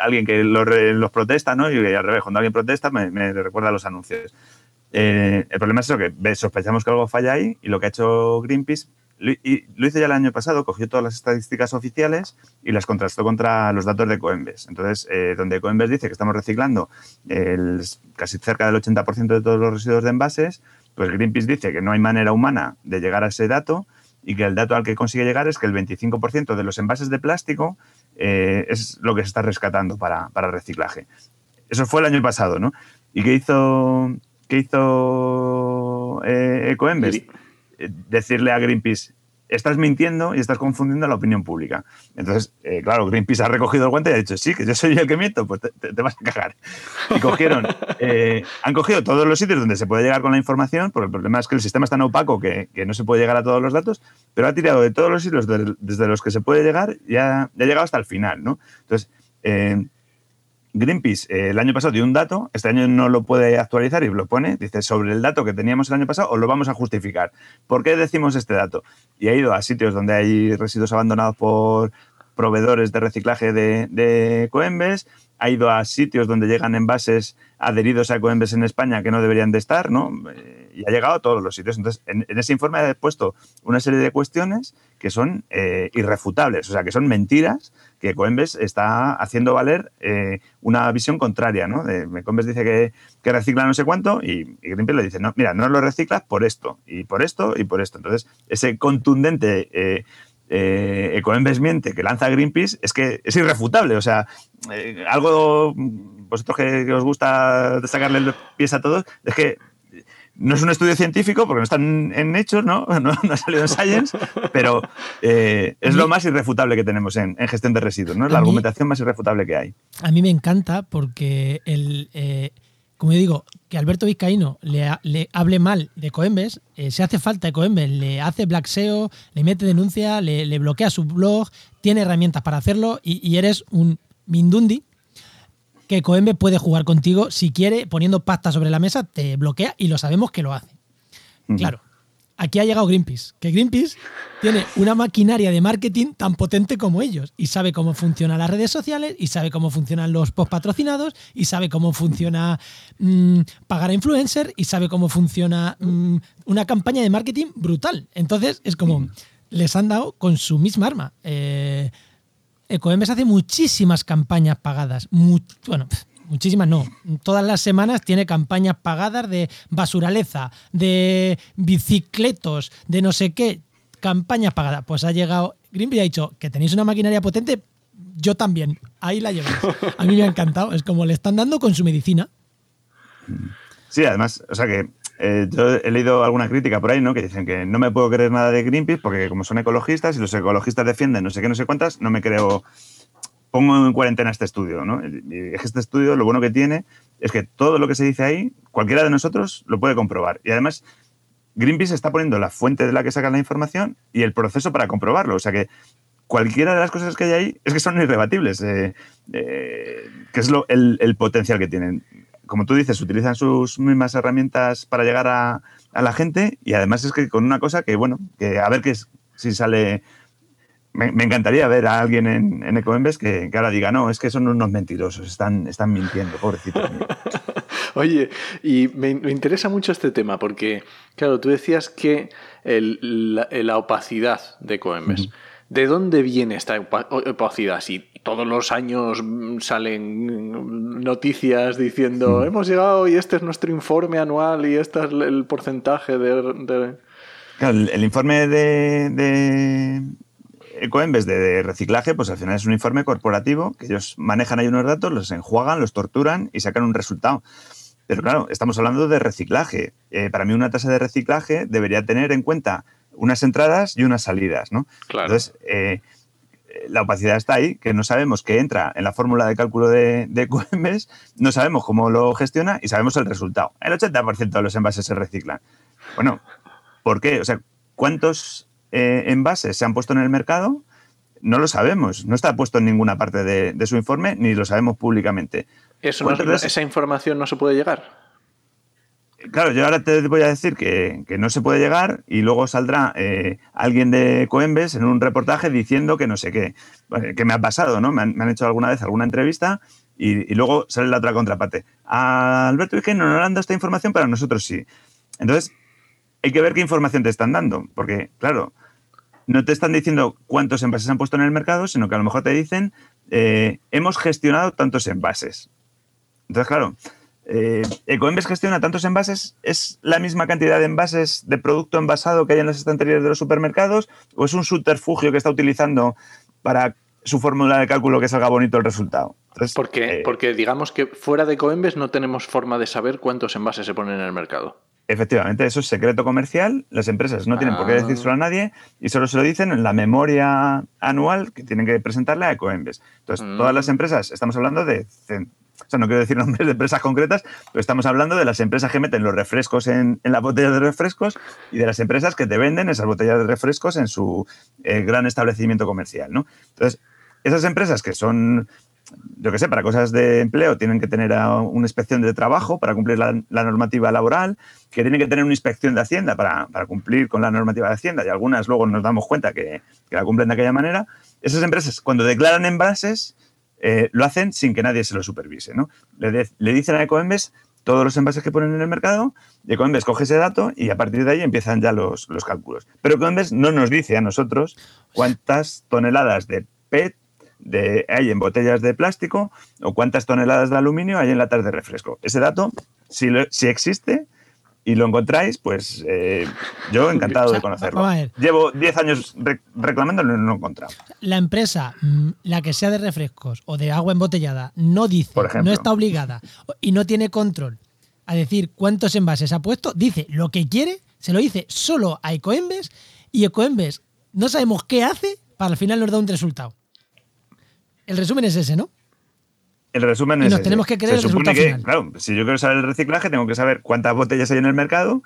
Speaker 4: alguien que los, protesta, ¿no? y al revés, cuando alguien protesta me, me recuerda los anuncios. Eh, el problema es eso, que sospechamos que algo falla ahí y lo que ha hecho Greenpeace lo hizo ya el año pasado, cogió todas las estadísticas oficiales y las contrastó contra los datos de Coembes. Entonces, eh, donde Coembes dice que estamos reciclando casi cerca del 80% de todos los residuos de envases, pues Greenpeace dice que no hay manera humana de llegar a ese dato y que el dato al que consigue llegar es que el 25% de los envases de plástico eh, es lo que se está rescatando para, reciclaje. Eso fue el año pasado, ¿no? ¿Y qué hizo, qué hizo eh, Ecoembes? Decirle a Greenpeace, estás mintiendo y estás confundiendo a la opinión pública. Entonces, eh, claro, Greenpeace ha recogido el guante y ha dicho, sí, que yo soy el que miento, pues te, vas a cagar. Y cogieron, eh, han cogido todos los sitios donde se puede llegar con la información, porque el problema es que el sistema es tan opaco que, no se puede llegar a todos los datos, pero ha tirado de todos los sitios desde los que se puede llegar y ha, ha llegado hasta el final, ¿no? Entonces, eh, Greenpeace eh, el año pasado dio un dato, este año no lo puede actualizar y lo pone, dice, sobre el dato que teníamos el año pasado os lo vamos a justificar. ¿Por qué decimos este dato? Y ha ido a sitios donde hay residuos abandonados por proveedores de reciclaje de, Coembes, ha ido a sitios donde llegan envases adheridos a Coembes en España que no deberían de estar, ¿no? Eh, y ha llegado a todos los sitios. Entonces, en, ese informe ha puesto una serie de cuestiones que son eh, irrefutables, o sea, que son mentiras que Coembes está haciendo valer eh, una visión contraria, ¿no? Coembes dice que, recicla no sé cuánto y, Greenpeace le dice, no, mira, no lo reciclas por esto, y por esto, y por esto. Entonces, ese contundente... Eh, eh, Ecoembes miente que lanza Greenpeace es que es irrefutable. O sea, eh, algo, vosotros que, os gusta sacarle pies a todos, es que no es un estudio científico porque no están en hechos, ¿no? No, ha salido en Science, pero eh, es lo más irrefutable que tenemos en, gestión de residuos, ¿no? Es la argumentación más irrefutable que hay.
Speaker 1: A mí me encanta porque el, eh, como yo digo, que Alberto Vizcaíno le, le hable mal de Coembes, eh, se hace falta de Coembes, le hace black SEO, le mete denuncia, le, bloquea su blog, tiene herramientas para hacerlo y, eres un Mindundi que Coembes puede jugar contigo si quiere, poniendo pasta sobre la mesa, te bloquea y lo sabemos que lo hace. Claro, aquí ha llegado Greenpeace, que Greenpeace tiene una maquinaria de marketing tan potente como ellos y sabe cómo funcionan las redes sociales y sabe cómo funcionan los post patrocinados y sabe cómo funciona mm, pagar a influencer y sabe cómo funciona mm, una campaña de marketing brutal. Entonces es como les han dado con su misma arma. Eh, Ecoembes hace muchísimas campañas pagadas. bueno, muchísimas no. Todas las semanas tiene campañas pagadas de basuraleza, de bicicletos, de no sé qué. Campañas pagadas. Pues ha llegado. Greenpeace ha dicho que tenéis una maquinaria potente. Yo también. Ahí la lleváis. A mí me ha encantado. Es como le están dando con su medicina.
Speaker 4: Sí, además, o sea que eh, yo he leído alguna crítica por ahí, ¿no? Que dicen que no me puedo creer nada de Greenpeace porque como son ecologistas y los ecologistas defienden no sé qué, no sé cuántas, no me creo pongo en cuarentena este estudio, ¿no? Este estudio lo bueno que tiene es que todo lo que se dice ahí, cualquiera de nosotros lo puede comprobar. Y además, Greenpeace está poniendo la fuente de la que sacan la información y el proceso para comprobarlo. O sea que cualquiera de las cosas que hay ahí es que son irrebatibles, eh, eh, que es lo, el, potencial que tienen. Como tú dices, utilizan sus mismas herramientas para llegar a, la gente y además es que con una cosa que, bueno, que a ver qué si sale me, encantaría ver a alguien en, en Ecoembes que, ahora diga, no, es que son unos mentirosos, están, están mintiendo, pobrecito.
Speaker 3: Oye, y me, interesa mucho este tema porque, claro, tú decías que la, opacidad de Ecoembes. ¿De dónde viene esta opacidad? Si todos los años salen noticias diciendo hemos llegado y este es nuestro informe anual y este es el porcentaje de...
Speaker 4: Claro, el, informe de Ecoembes de, de reciclaje, pues al final es un informe corporativo que ellos manejan ahí unos datos, los enjuagan, los torturan y sacan un resultado. Pero claro, estamos hablando de reciclaje. Eh, para mí una tasa de reciclaje debería tener en cuenta unas entradas y unas salidas, ¿no? Entonces, eh, la opacidad está ahí, que no sabemos qué entra en la fórmula de cálculo de, de Ecoembes, no sabemos cómo lo gestiona y sabemos el resultado. El 80% de los envases se reciclan. Bueno, ¿por qué? O sea, ¿cuántos eh, envases se han puesto en el mercado, no lo sabemos. No está puesto en ninguna parte de, su informe ni lo sabemos públicamente.
Speaker 3: Eso ¿Esa información no se puede llegar?
Speaker 4: Claro, yo ahora te voy a decir que, no se puede llegar y luego saldrá eh, alguien de Coembes en un reportaje diciendo que no sé qué. Que me ha pasado, ¿no? Me han, hecho alguna vez alguna entrevista y, luego sale la otra contraparte. A Alberto que no le han dado esta información, pero a nosotros sí. Entonces, hay que ver qué información te están dando, porque, claro, no te están diciendo cuántos envases han puesto en el mercado, sino que a lo mejor te dicen, eh, hemos gestionado tantos envases. Entonces, claro, eh, Ecoembes gestiona tantos envases, ¿es la misma cantidad de envases de producto envasado que hay en las estanterías de los supermercados? ¿O es un subterfugio que está utilizando para su fórmula de cálculo que salga bonito el resultado?
Speaker 3: porque, eh, porque digamos que fuera de Ecoembes no tenemos forma de saber cuántos envases se ponen en el mercado.
Speaker 4: Efectivamente, eso es secreto comercial. Las empresas no tienen por qué decírselo a nadie y solo se lo dicen en la memoria anual que tienen que presentarle a Ecoembes. Entonces, mm. todas las empresas, estamos hablando de. O sea, no quiero decir nombres de empresas concretas, pero estamos hablando de las empresas que meten los refrescos en, en las botellas de refrescos y de las empresas que te venden esas botellas de refrescos en su eh, gran establecimiento comercial. ¿no? Entonces, esas empresas que son yo qué sé, para cosas de empleo tienen que tener una inspección de trabajo para cumplir la, normativa laboral, que tienen que tener una inspección de Hacienda para, cumplir con la normativa de Hacienda, y algunas luego nos damos cuenta que, la cumplen de aquella manera. Esas empresas, cuando declaran envases, eh, lo hacen sin que nadie se lo supervise. ¿no? Le, dicen a Ecoembes todos los envases que ponen en el mercado, y Ecoembes coge ese dato y a partir de ahí empiezan ya los, los cálculos. Pero Ecoembes no nos dice a nosotros cuántas toneladas de PET de, hay en botellas de plástico o cuántas toneladas de aluminio hay en latas de refresco. Ese dato, si, si existe, y lo encontráis, pues eh, yo encantado de conocerlo. Llevo 10 años reclamándolo y no lo he encontrado.
Speaker 1: La empresa, mm, la que sea de refrescos o de agua embotellada, no dice, no está obligada y no tiene control a decir cuántos envases ha puesto, dice lo que quiere, se lo dice solo a Ecoembes y Ecoembes no sabemos qué hace para al final nos da un resultado. El resumen es ese, ¿no?
Speaker 4: El resumen
Speaker 1: y
Speaker 4: nos
Speaker 1: tenemos que creer
Speaker 4: Se supone que, claro, si yo quiero saber el reciclaje, tengo que saber cuántas botellas hay en el mercado,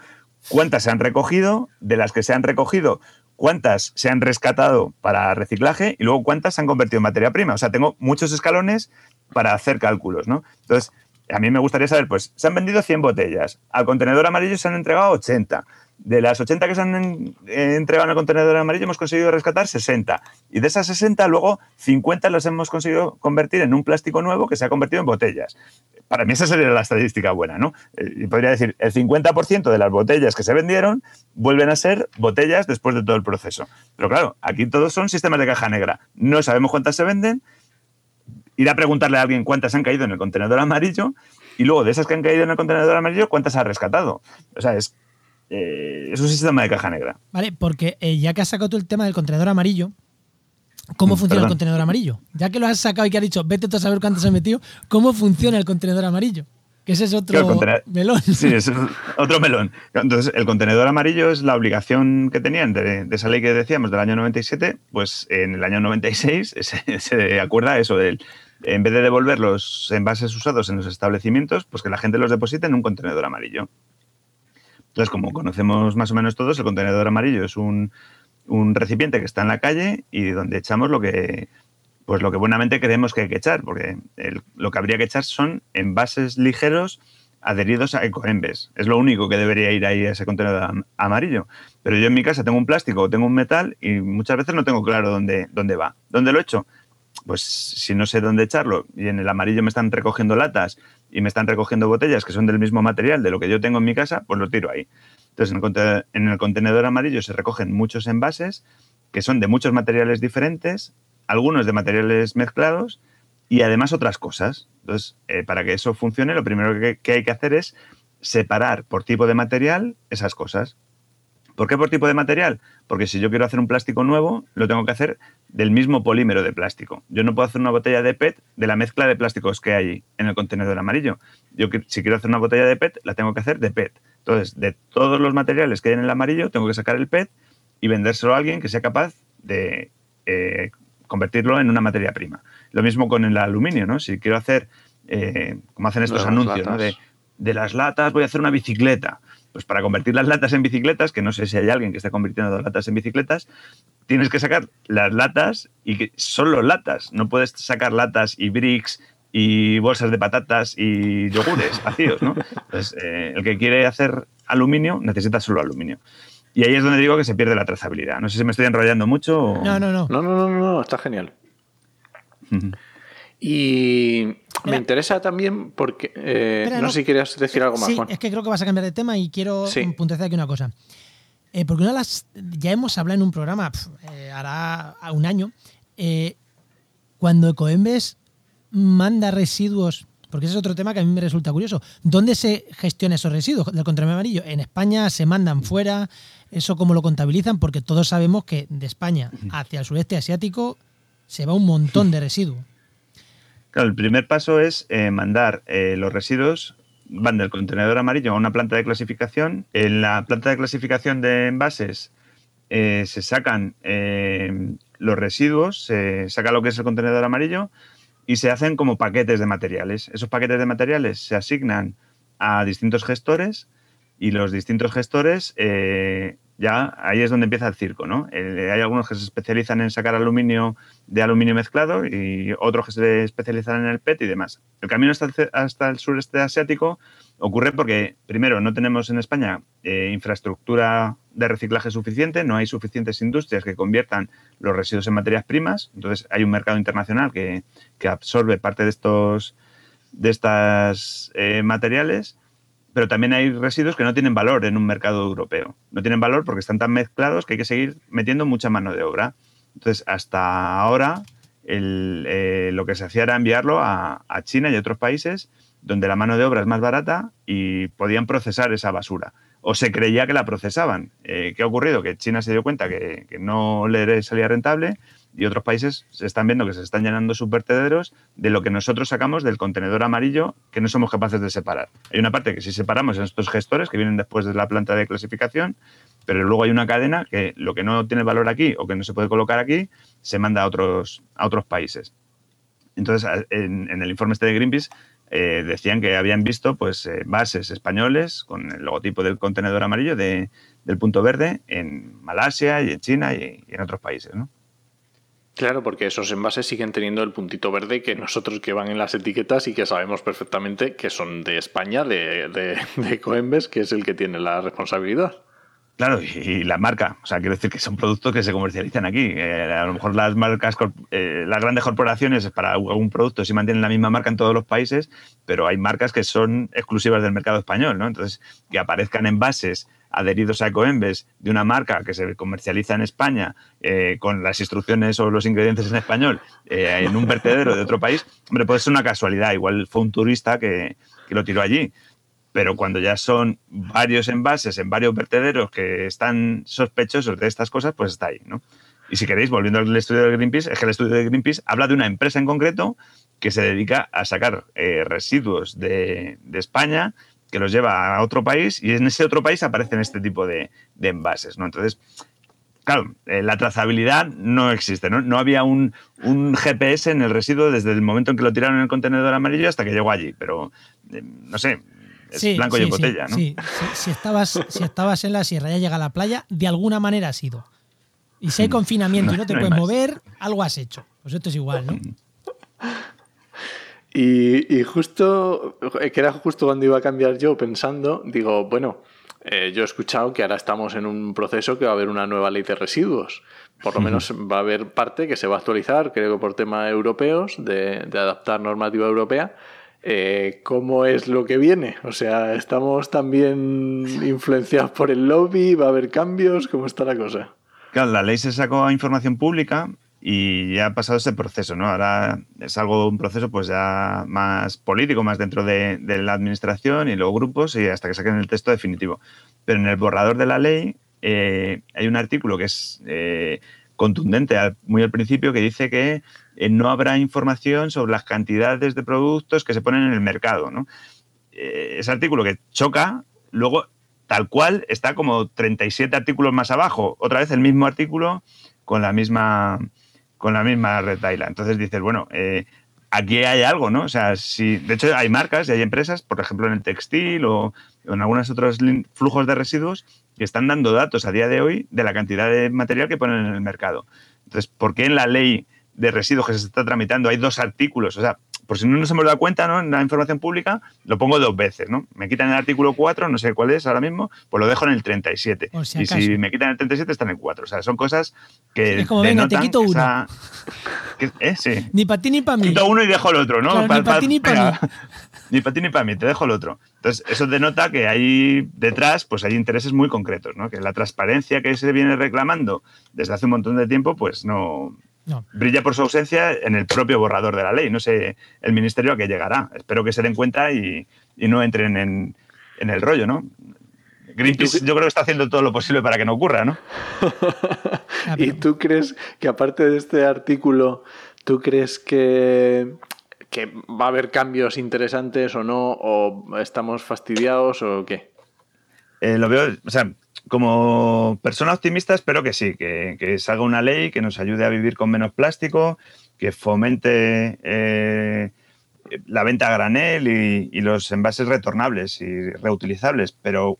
Speaker 4: cuántas se han recogido, de las que se han recogido, cuántas se han rescatado para reciclaje y luego cuántas se han convertido en materia prima. O sea, tengo muchos escalones para hacer cálculos, ¿no? Entonces, a mí me gustaría saber, pues, se han vendido 100 botellas, al contenedor amarillo se han entregado 80 de las 80 que se han entregado en el contenedor amarillo hemos conseguido rescatar 60. Y de esas 60, luego 50 las hemos conseguido convertir en un plástico nuevo que se ha convertido en botellas. Para mí esa sería la estadística buena, ¿no? Eh, y podría decir, el 50% de las botellas que se vendieron vuelven a ser botellas después de todo el proceso. Pero claro, aquí todos son sistemas de caja negra. No sabemos cuántas se venden. Ir a preguntarle a alguien cuántas han caído en el contenedor amarillo y luego de esas que han caído en el contenedor amarillo, cuántas ha rescatado. O sea, es eh, es un sistema de caja negra.
Speaker 1: Vale, porque eh, ya que has sacado tú el tema del contenedor amarillo, ¿cómo mm, funciona el contenedor amarillo? Ya que lo has sacado y que has dicho, vete tú a saber cuánto se ha metido, ¿cómo funciona el contenedor amarillo? Que ese es otro melón.
Speaker 4: Sí, es otro melón. Entonces, el contenedor amarillo es la obligación que tenían de, esa ley que decíamos del año 97, pues en el año 96 se, se acuerda eso del en vez de devolver los envases usados en los establecimientos, pues que la gente los deposite en un contenedor amarillo. Entonces, como conocemos más o menos todos, el contenedor amarillo es un, recipiente que está en la calle y donde echamos lo que, pues lo que buenamente creemos que hay que echar, porque lo que habría que echar son envases ligeros adheridos a ecoembes. Es lo único que debería ir ahí a ese contenedor amarillo. Pero yo en mi casa tengo un plástico o tengo un metal y muchas veces no tengo claro dónde, dónde va. ¿Dónde lo echo? Pues si no sé dónde echarlo y en el amarillo me están recogiendo latas y me están recogiendo botellas que son del mismo material de lo que yo tengo en mi casa, pues lo tiro ahí. Entonces, en el contenedor amarillo se recogen muchos envases que son de muchos materiales diferentes, algunos de materiales mezclados y además otras cosas. Entonces, eh, para que eso funcione, lo primero que, hay que hacer es separar por tipo de material esas cosas. ¿Por qué por tipo de material? Porque si yo quiero hacer un plástico nuevo, lo tengo que hacer del mismo polímero de plástico. Yo no puedo hacer una botella de PET de la mezcla de plásticos que hay en el contenedor amarillo. Yo si quiero hacer una botella de PET, la tengo que hacer de PET. Entonces, de todos los materiales que hay en el amarillo, tengo que sacar el PET y vendérselo a alguien que sea capaz de eh, convertirlo en una materia prima. Lo mismo con el aluminio, ¿no? Si quiero hacer, eh, como hacen estos anuncios, ¿no? de, de las latas voy a hacer una bicicleta pues para convertir las latas en bicicletas, que no sé si hay alguien que esté convirtiendo latas en bicicletas, tienes que sacar las latas y que solo latas. No puedes sacar latas y bricks y bolsas de patatas y yogures vacíos, ¿no? Entonces, eh, el que quiere hacer aluminio necesita solo aluminio. Y ahí es donde digo que se pierde la trazabilidad. No sé si me estoy enrollando mucho o...
Speaker 1: No, no, no.
Speaker 3: No, no, no, no, está genial. Y me interesa también porque. Eh, no, sé si querías decir algo más,
Speaker 1: sí, Es que creo que vas a cambiar de tema y quiero sí. puntualizar aquí una cosa. Eh, porque una de las. Ya hemos hablado en un programa, eh, hará un año, cuando Ecoembes manda residuos. Porque ese es otro tema que a mí me resulta curioso. ¿Dónde se gestiona esos residuos del control amarillo? ¿En España se mandan fuera? ¿Eso cómo lo contabilizan? Porque todos sabemos que de España hacia el sureste asiático se va un montón de residuos
Speaker 4: el primer paso es eh, mandar eh, los residuos, van del contenedor amarillo a una planta de clasificación. En la planta de clasificación de envases eh, se sacan los residuos, se saca lo que es el contenedor amarillo y se hacen como paquetes de materiales. Esos paquetes de materiales se asignan a distintos gestores y los distintos gestores ya ahí es donde empieza el circo, ¿no? Eh, hay algunos que se especializan en sacar aluminio de aluminio mezclado y otros que se especializan en el PET y demás. El camino hasta, el sureste asiático ocurre porque, primero, no tenemos en España eh, infraestructura de reciclaje suficiente, no hay suficientes industrias que conviertan los residuos en materias primas, entonces hay un mercado internacional que, absorbe parte de estos de estas eh, materiales pero también hay residuos que no tienen valor en un mercado europeo. No tienen valor porque están tan mezclados que hay que seguir metiendo mucha mano de obra. Entonces, hasta ahora, eh, lo que se hacía era enviarlo a, China y otros países donde la mano de obra es más barata y podían procesar esa basura. O se creía que la procesaban. Eh, ¿Qué ha ocurrido? Que China se dio cuenta que, que no le salía rentable y otros países se están viendo que se están llenando sus vertederos de lo que nosotros sacamos del contenedor amarillo que no somos capaces de separar. Hay una parte que si separamos en estos gestores que vienen después de la planta de clasificación, pero luego hay una cadena que lo que no tiene valor aquí o que no se puede colocar aquí se manda a otros, a otros países. Entonces, en, el informe este de Greenpeace eh, decían que habían visto pues, eh, bases españoles con el logotipo del contenedor amarillo de, del punto verde en Malasia y en China y, y en otros países. ¿no?
Speaker 3: Claro, porque esos envases siguen teniendo el puntito verde que nosotros que van en las etiquetas y que sabemos perfectamente que son de España, de, de, Coembes, que es el que tiene la responsabilidad.
Speaker 4: Claro, y, la marca. O sea, quiero decir que son productos que se comercializan aquí. Eh, a lo mejor las marcas, eh, las grandes corporaciones para algún producto sí mantienen la misma marca en todos los países, pero hay marcas que son exclusivas del mercado español, ¿no? Entonces, que aparezcan envases adheridos a Ecoembes de una marca que se comercializa en España eh, con las instrucciones o los ingredientes en español eh, en un vertedero de otro país, hombre, puede ser una casualidad. Igual fue un turista que, lo tiró allí. Pero cuando ya son varios envases en varios vertederos que están sospechosos de estas cosas, pues está ahí, ¿no? Y si queréis, volviendo al estudio de Greenpeace, es que el estudio de Greenpeace habla de una empresa en concreto que se dedica a sacar eh, residuos de, España que los lleva a otro país y en ese otro país aparecen este tipo de, envases, ¿no? Entonces, claro, eh, la trazabilidad no existe, ¿no? No había un, GPS en el residuo desde el momento en que lo tiraron en el contenedor amarillo hasta que llegó allí, pero eh, no sé, es blanco y en botella, ¿no?
Speaker 1: Sí, si, estabas, si estabas en la sierra y ya llega a la playa, de alguna manera has ido. Y si hay mm. confinamiento y no te puedes mover, algo has hecho. Pues esto es igual, ¿no? Mm.
Speaker 3: Y, justo, eh, que era justo cuando iba a cambiar yo pensando, digo, bueno, eh, yo he escuchado que ahora estamos en un proceso que va a haber una nueva ley de residuos. Por lo menos va a haber parte que se va a actualizar, creo que por temas europeos, de, adaptar normativa europea. Eh, ¿Cómo es lo que viene? O sea, ¿estamos también influenciados por el lobby? ¿Va a haber cambios? ¿Cómo está la cosa?
Speaker 4: Claro, la ley se sacó a información pública y ya ha pasado ese proceso, ¿no? Ahora es algo, un proceso pues ya más político, más dentro de, la administración y luego grupos y hasta que saquen el texto definitivo. Pero en el borrador de la ley eh, hay un artículo que es eh, contundente muy al principio que dice que eh, no habrá información sobre las cantidades de productos que se ponen en el mercado, ¿no? ese artículo que choca, luego tal cual está como 37 artículos más abajo, otra vez el mismo artículo con la misma con la misma retaila. Entonces dices, bueno, eh, aquí hay algo, ¿no? O sea, si, de hecho hay marcas y hay empresas, por ejemplo en el textil o en algunos otros flujos de residuos, que están dando datos a día de hoy de la cantidad de material que ponen en el mercado. Entonces, ¿por qué en la ley de residuos que se está tramitando hay dos artículos? O sea, por si no nos hemos dado cuenta ¿no? en la información pública, lo pongo dos veces. ¿no? Me quitan el artículo 4, no sé cuál es ahora mismo, pues lo dejo en el 37. y si me quitan el 37 está en el 4. O sea, son cosas que.
Speaker 1: Es como, venga, te quito uno.
Speaker 4: ¿Eh? Sí.
Speaker 1: Ni para ti ni para mí.
Speaker 4: Quito uno y dejo el otro, ¿no?
Speaker 1: ni para ti ni para mí.
Speaker 4: ni para ti ni para mí, te dejo el otro. Entonces, eso denota que ahí detrás pues hay intereses muy concretos, ¿no? Que la transparencia que se viene reclamando desde hace un montón de tiempo, pues no, Brilla por su ausencia en el propio borrador de la ley. No sé el ministerio a qué llegará. Espero que se den cuenta y, no entren en, el rollo, ¿no? Greenpeace yo creo que está haciendo todo lo posible para que no ocurra, ¿no?
Speaker 3: ¿Y tú crees que aparte de este artículo, tú crees que, que va a haber cambios interesantes o no? ¿O estamos fastidiados o qué?
Speaker 4: Eh, lo veo, o sea, como persona optimista espero que sí, que, salga una ley que nos ayude a vivir con menos plástico, que fomente eh, la venta a granel y, los envases retornables y reutilizables. Pero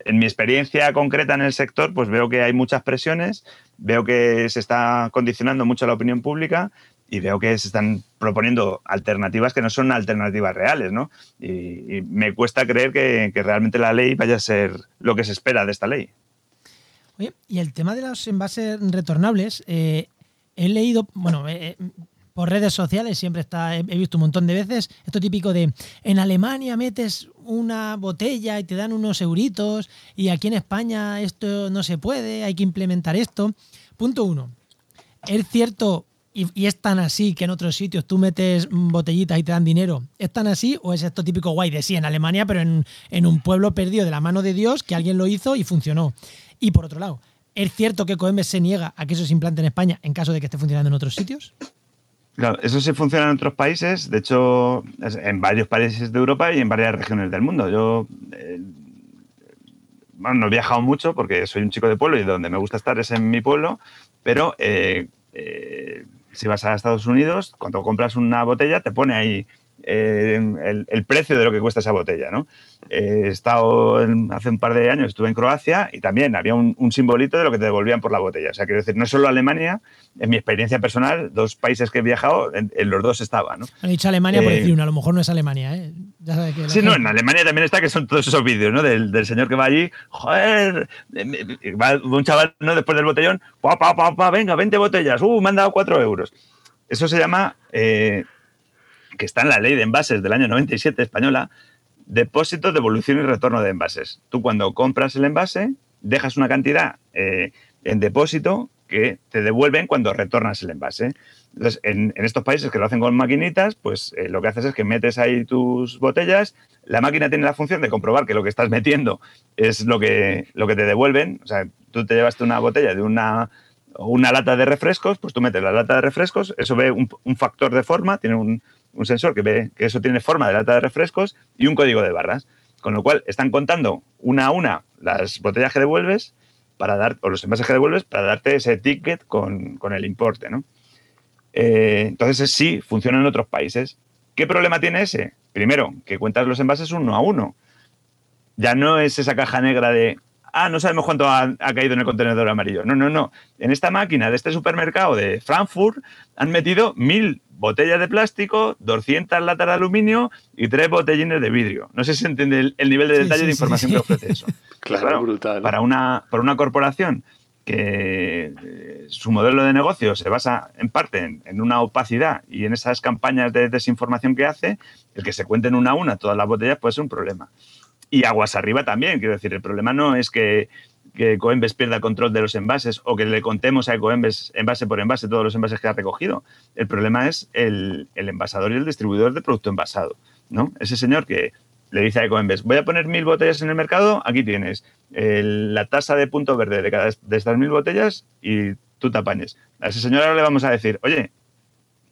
Speaker 4: en mi experiencia concreta en el sector, pues veo que hay muchas presiones, veo que se está condicionando mucho la opinión pública y veo que se están proponiendo alternativas que no son alternativas reales, ¿no? Y, me cuesta creer que, realmente la ley vaya a ser lo que se espera de esta ley.
Speaker 1: Oye, y el tema de los envases retornables, eh, he leído, bueno, eh, por redes sociales siempre está, he, he visto un montón de veces, esto típico de en Alemania metes una botella y te dan unos euritos y aquí en España esto no se puede, hay que implementar esto. Punto uno. ¿Es cierto y, es tan así que en otros sitios tú metes botellitas y te dan dinero? ¿Es tan así o es esto típico guay de sí en Alemania, pero en, en un pueblo perdido de la mano de Dios que alguien lo hizo y funcionó? Y por otro lado, ¿es cierto que Coembes se niega a que eso se implante en España en caso de que esté funcionando en otros sitios?
Speaker 4: Claro, eso sí funciona en otros países, de hecho, en varios países de Europa y en varias regiones del mundo. Yo eh, bueno, no he viajado mucho porque soy un chico de pueblo y donde me gusta estar es en mi pueblo, pero eh, eh, si vas a Estados Unidos, cuando compras una botella, te pone ahí eh, el, el precio de lo que cuesta esa botella, ¿no? Eh, he estado en- hace un par de años, estuve en Croacia y también había un, un simbolito de lo que te devolvían por la botella. O sea, quiero decir, no solo Alemania, en mi experiencia personal, dos países que he viajado, en, en los dos estaba, ¿no?
Speaker 1: Dicho Alemania por
Speaker 4: Eh,
Speaker 1: decir uno, a lo mejor no es Alemania, ¿eh? Ya sabes que
Speaker 4: Sí, no,
Speaker 1: gente-
Speaker 4: en Alemania también está que son todos esos vídeos, ¿no? Del, del señor que va allí, joder, eh, va un chaval, ¿no? Después del botellón, pa, pa, pa, pa, venga, 20 botellas, uh, me han dado 4 euros. Eso se llama, eh, que está en la ley de envases del año 97 española, depósito, devolución y retorno de envases. Tú cuando compras el envase, dejas una cantidad eh, en depósito que te devuelven cuando retornas el envase. Entonces, en, estos países que lo hacen con maquinitas, pues eh, lo que haces es que metes ahí tus botellas, la máquina tiene la función de comprobar que lo que estás metiendo es lo que, lo que te devuelven. O sea, tú te llevaste una botella de una, una lata de refrescos, pues tú metes la lata de refrescos, eso ve un factor de forma, tiene un, un sensor que ve que eso tiene forma de lata de refrescos y un código de barras. Con lo cual, están contando una a una las botellas que devuelves para dar, o los envases que devuelves para darte ese ticket con, con el importe, ¿no? Eh, entonces, sí, funciona en otros países. ¿Qué problema tiene ese? Primero, que cuentas los envases uno a uno. Ya no es esa caja negra de, ah, no sabemos cuánto ha, ha caído en el contenedor amarillo. No, no, no. En esta máquina de este supermercado de Frankfurt han metido mil botellas de plástico, 200 latas de aluminio y tres botellines de vidrio. No sé si se entiende el, el nivel de detalle
Speaker 1: sí,
Speaker 4: de información
Speaker 1: sí.
Speaker 4: que ofrece eso.
Speaker 3: Claro, brutal.
Speaker 4: Para una, para una corporación que eh, su modelo de negocio se basa en parte en, en una opacidad y en esas campañas de desinformación que hace, el que se cuenten una a una todas las botellas puede ser un problema. Y aguas arriba también, quiero decir, el problema no es que, que Coembes pierda control de los envases o que le contemos a Coembes envase por envase todos los envases que ha recogido. El problema es el, el envasador y el distribuidor de producto envasado. ¿no? Ese señor que le dice a Ecoembes, voy a poner mil botellas en el mercado, aquí tienes la tasa de punto verde de cada de estas mil botellas y tú te. A ese señor ahora le vamos a decir, oye,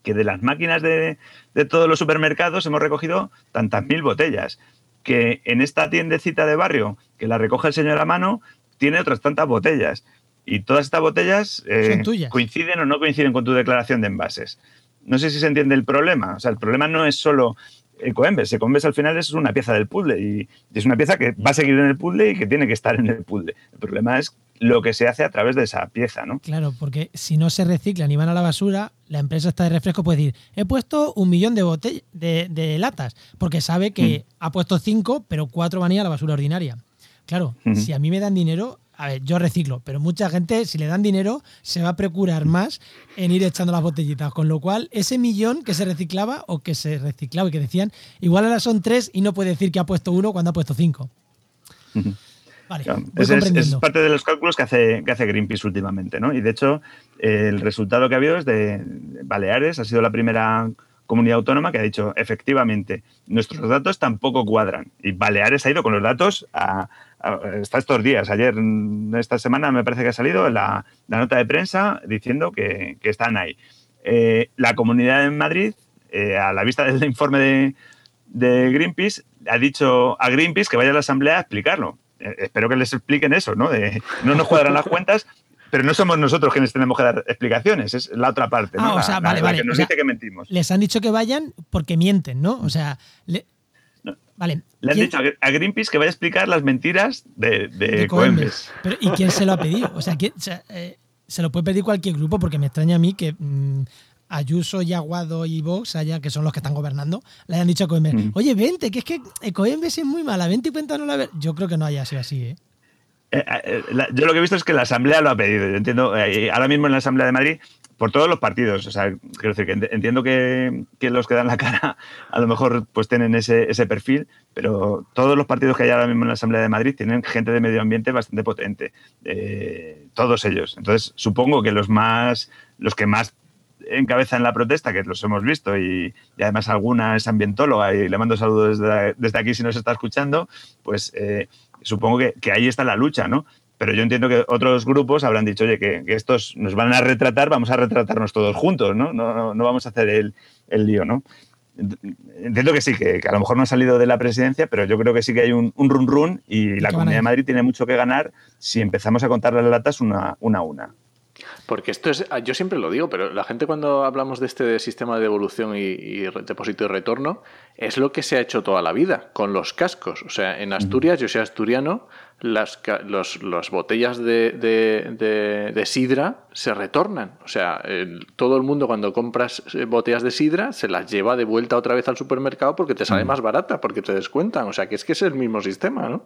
Speaker 4: que de las máquinas de, de todos los supermercados hemos recogido tantas mil botellas, que en esta tiendecita de barrio que la recoge el señor a mano tiene otras tantas botellas. Y todas estas botellas eh, coinciden o no coinciden con tu declaración de envases. No sé si se entiende el problema. O sea, el problema no es solo Ecoembes. Ecoembes al final es una pieza del puzzle y es una pieza que va a seguir en el puzzle y que tiene que estar en el puzzle. El problema es lo que se hace a través de esa pieza, ¿no?
Speaker 1: Claro, porque si no se reciclan y van a la basura, la empresa esta de refresco puede decir, he puesto un millón de, botell- de, de latas, porque sabe que ha puesto cinco, pero cuatro van a ir a la basura ordinaria. Claro, si a mí me dan dinero, a ver, yo reciclo, pero mucha gente, si le dan dinero, se va a procurar más en ir echando las botellitas. Con lo cual, ese millón que se reciclaba o que se reciclaba y que decían, igual ahora son tres y no puede decir que ha puesto uno cuando ha puesto cinco. Vale,
Speaker 4: Claro, es, es parte de los cálculos que hace, que hace Greenpeace últimamente, ¿no? Y de hecho, el resultado que ha habido es de Baleares, ha sido la primera comunidad autónoma que ha dicho, efectivamente, nuestros datos tampoco cuadran. Y Baleares ha ido con los datos a, hasta estos días. Ayer, mm, esta semana, me parece que ha salido la, la nota de prensa diciendo que, que están ahí. Eh, la comunidad en Madrid, eh, a la vista del informe de, de Greenpeace, ha dicho a Greenpeace que vaya a la asamblea a explicarlo. Eh, espero que les expliquen eso, ¿no? De, no nos cuadran las cuentas, pero no somos nosotros quienes tenemos que dar explicaciones, es la otra parte, ¿no?
Speaker 1: Ah, o
Speaker 4: La-
Speaker 1: sea,
Speaker 4: la-
Speaker 1: vale,
Speaker 4: la
Speaker 1: vale,
Speaker 4: que nos
Speaker 1: o sea,
Speaker 4: dice que mentimos.
Speaker 1: Les han dicho que vayan porque mienten, ¿no? O sea, le-
Speaker 4: No.
Speaker 1: vale.
Speaker 4: Le han
Speaker 1: ¿quién-
Speaker 4: dicho a Greenpeace que vaya a explicar las mentiras de, de,
Speaker 1: de
Speaker 4: Coembes.
Speaker 1: Coembes. Pero, ¿Y quién se lo ha pedido? O sea, ¿quién- o sea, eh, se lo puede pedir cualquier grupo porque me extraña a mí que mm, Ayuso, Yaguado y Vox, haya, que son los que están gobernando, le hayan dicho a Coembes,
Speaker 4: Mm.
Speaker 1: oye, vente, que es que eh, Coembes es muy mala, vente y cuéntanos la verdad. Yo creo que no haya sido así, ¿eh?
Speaker 4: Eh, eh, la- yo lo que he visto es que la Asamblea lo ha pedido. Entiendo, eh, ahora mismo en la Asamblea de Madrid, por todos los partidos. O sea, quiero decir que entiendo que, los que dan la cara a lo mejor pues tienen ese, ese, perfil, pero todos los partidos que hay ahora mismo en la Asamblea de Madrid tienen gente de medio ambiente bastante potente. Eh, todos ellos. Entonces, supongo que los más, los que más encabezan la protesta, que los hemos visto, y, además alguna es ambientóloga y le mando saludos desde, aquí si nos está escuchando, pues eh, supongo que, que, ahí está la lucha, ¿no? Pero yo entiendo que otros grupos habrán dicho, oye, que, estos nos van a retratar, vamos a retratarnos todos juntos, ¿no? No, no, vamos a hacer el, el, lío, ¿no? Entiendo que sí, que, a lo mejor no ha salido de la presidencia, pero yo creo que sí que hay un, un run run y la Comunidad de Madrid tiene mucho que ganar si empezamos a contar las latas una, una a una.
Speaker 3: Porque esto es, yo siempre lo digo, pero la gente cuando hablamos de este sistema de devolución y, depósito y retorno, es lo que se ha hecho toda la vida, con los cascos. O sea, en Asturias, yo soy asturiano, las, los, botellas de, sidra se retornan. O sea, todo el mundo cuando compras eh, botellas de sidra se las lleva de vuelta otra vez al supermercado porque te sale más barata, porque te descuentan. O sea, que es que es el mismo sistema, ¿no?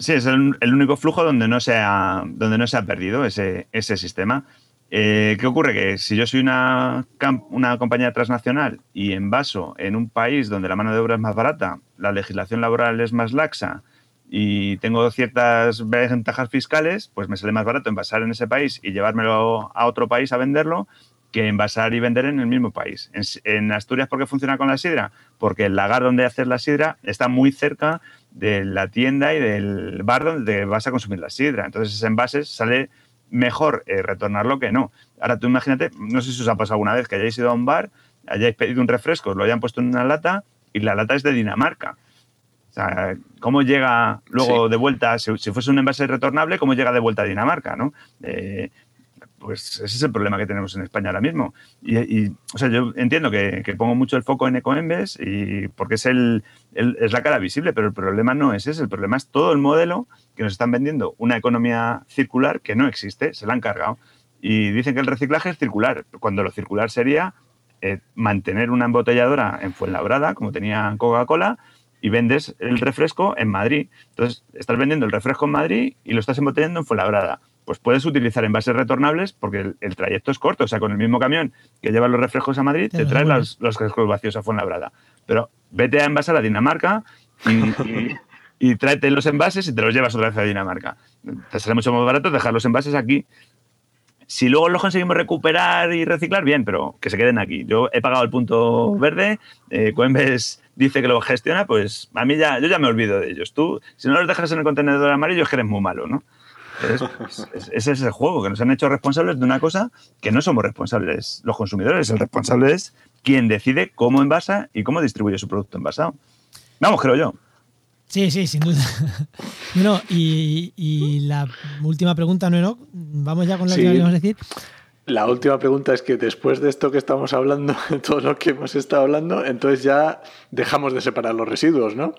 Speaker 4: Sí, es el, único flujo donde no se ha, donde no se ha perdido ese, ese sistema. Eh, ¿Qué ocurre? Que si yo soy una, una compañía transnacional y envaso en un país donde la mano de obra es más barata, la legislación laboral es más laxa y tengo ciertas ventajas fiscales, pues me sale más barato envasar en ese país y llevármelo a otro país a venderlo que envasar y vender en el mismo país. En, Asturias, ¿por qué funciona con la sidra? Porque el lagar donde haces la sidra está muy cerca de la tienda y del bar donde vas a consumir la sidra. Entonces, ese envase sale mejor eh, retornarlo que no. Ahora tú imagínate, no sé si os ha pasado alguna vez que hayáis ido a un bar, hayáis pedido un refresco, lo hayan puesto en una lata y la lata es de Dinamarca. O sea, ¿cómo llega luego de vuelta, si, fuese un envase retornable, cómo llega de vuelta a Dinamarca? ¿no? Eh, pues ese es el problema que tenemos en España ahora mismo. Y, o sea, yo entiendo que, pongo mucho el foco en Ecoembes y porque es, el, es la cara visible, pero el problema no es ese, el problema es todo el modelo que nos están vendiendo, una economía circular que no existe, se la han cargado. Y dicen que el reciclaje es circular, cuando lo circular sería eh, mantener una embotelladora en Fuenlabrada, como tenía Coca-Cola, y vendes el refresco en Madrid. Entonces, estás vendiendo el refresco en Madrid y lo estás embotellando en Fuenlabrada pues puedes utilizar envases retornables porque el, trayecto es corto. O sea, con el mismo camión que lleva los refrescos a Madrid, te, traes los, refrescos vacíos a Fuenlabrada. Pero vete a envasar a Dinamarca y, y, tráete los envases y te los llevas otra vez a Dinamarca. Te sale mucho más barato dejar los envases aquí. Si luego los conseguimos recuperar y reciclar, bien, pero que se queden aquí. Yo he pagado el punto verde, eh, Coembes dice que lo gestiona, pues a mí ya, yo ya me olvido de ellos. Tú, si no los dejas en el contenedor amarillo, es que eres muy malo, ¿no? Ese es el juego, que nos han hecho responsables de una cosa que no somos responsables los consumidores. El responsable es quien decide cómo envasa y cómo distribuye su producto envasado. Vamos, creo yo.
Speaker 1: Sí, sí, sin duda. no, y, la última pregunta, no, vamos ya con la que íbamos a decir.
Speaker 3: La última pregunta es que después de esto que estamos hablando, todo lo que hemos estado hablando, entonces ya dejamos de separar los residuos, ¿no?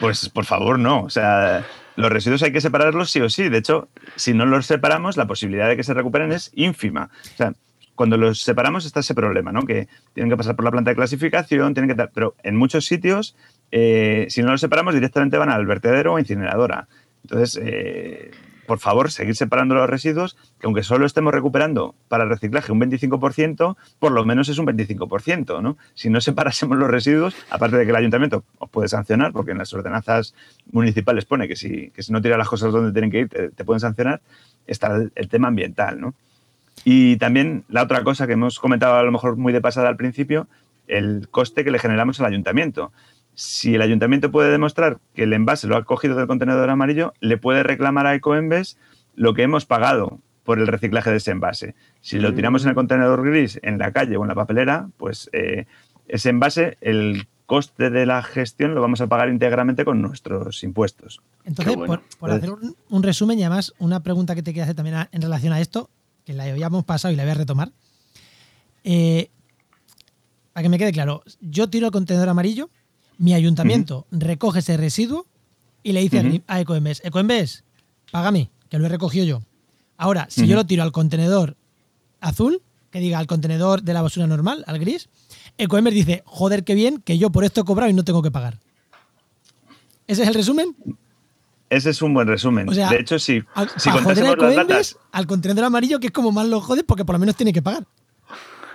Speaker 4: Pues por favor, no. O sea, los residuos hay que separarlos sí o sí. De hecho, si no los separamos, la posibilidad de que se recuperen es ínfima. O sea, cuando los separamos está ese problema, ¿no? Que tienen que pasar por la planta de clasificación, tienen que... Pero en muchos sitios, eh, si no los separamos, directamente van al vertedero o incineradora. Entonces, eh, por favor, seguir separando los residuos, que aunque solo estemos recuperando para el reciclaje un 25%, por lo menos es un 25%, ¿no? Si no separásemos los residuos, aparte de que el ayuntamiento os puede sancionar, porque en las ordenanzas municipales pone que si, que si no tira las cosas donde tienen que ir, te, pueden sancionar, está el, tema ambiental, ¿no? Y también la otra cosa que hemos comentado a lo mejor muy de pasada al principio, el coste que le generamos al ayuntamiento si el ayuntamiento puede demostrar que el envase lo ha cogido del contenedor amarillo, le puede reclamar a Ecoembes lo que hemos pagado por el reciclaje de ese envase. Si lo tiramos en el contenedor gris, en la calle o en la papelera, pues eh, ese envase, el coste de la gestión lo vamos a pagar íntegramente con nuestros impuestos.
Speaker 1: Entonces, por, hacer un, resumen y además una pregunta que te quiero hacer también en relación a esto, que la habíamos pasado y la voy a retomar. Eh, para que me quede claro, yo tiro el contenedor amarillo, mi ayuntamiento recoge ese residuo y le dice a Ecoembes, Ecoembes, págame, que lo he recogido yo. Ahora, si yo lo tiro al contenedor azul, que diga al contenedor de la basura normal, al gris, Ecoembes dice, joder, qué bien, que yo por esto he cobrado y no tengo que pagar. ¿Ese es el resumen?
Speaker 4: ese es un buen resumen.
Speaker 1: O sea,
Speaker 4: de hecho, sí. Si
Speaker 1: joder a
Speaker 4: las
Speaker 1: Ecoembes,
Speaker 4: datas,
Speaker 1: al contenedor amarillo, que es como más lo jode porque por lo menos tiene que pagar.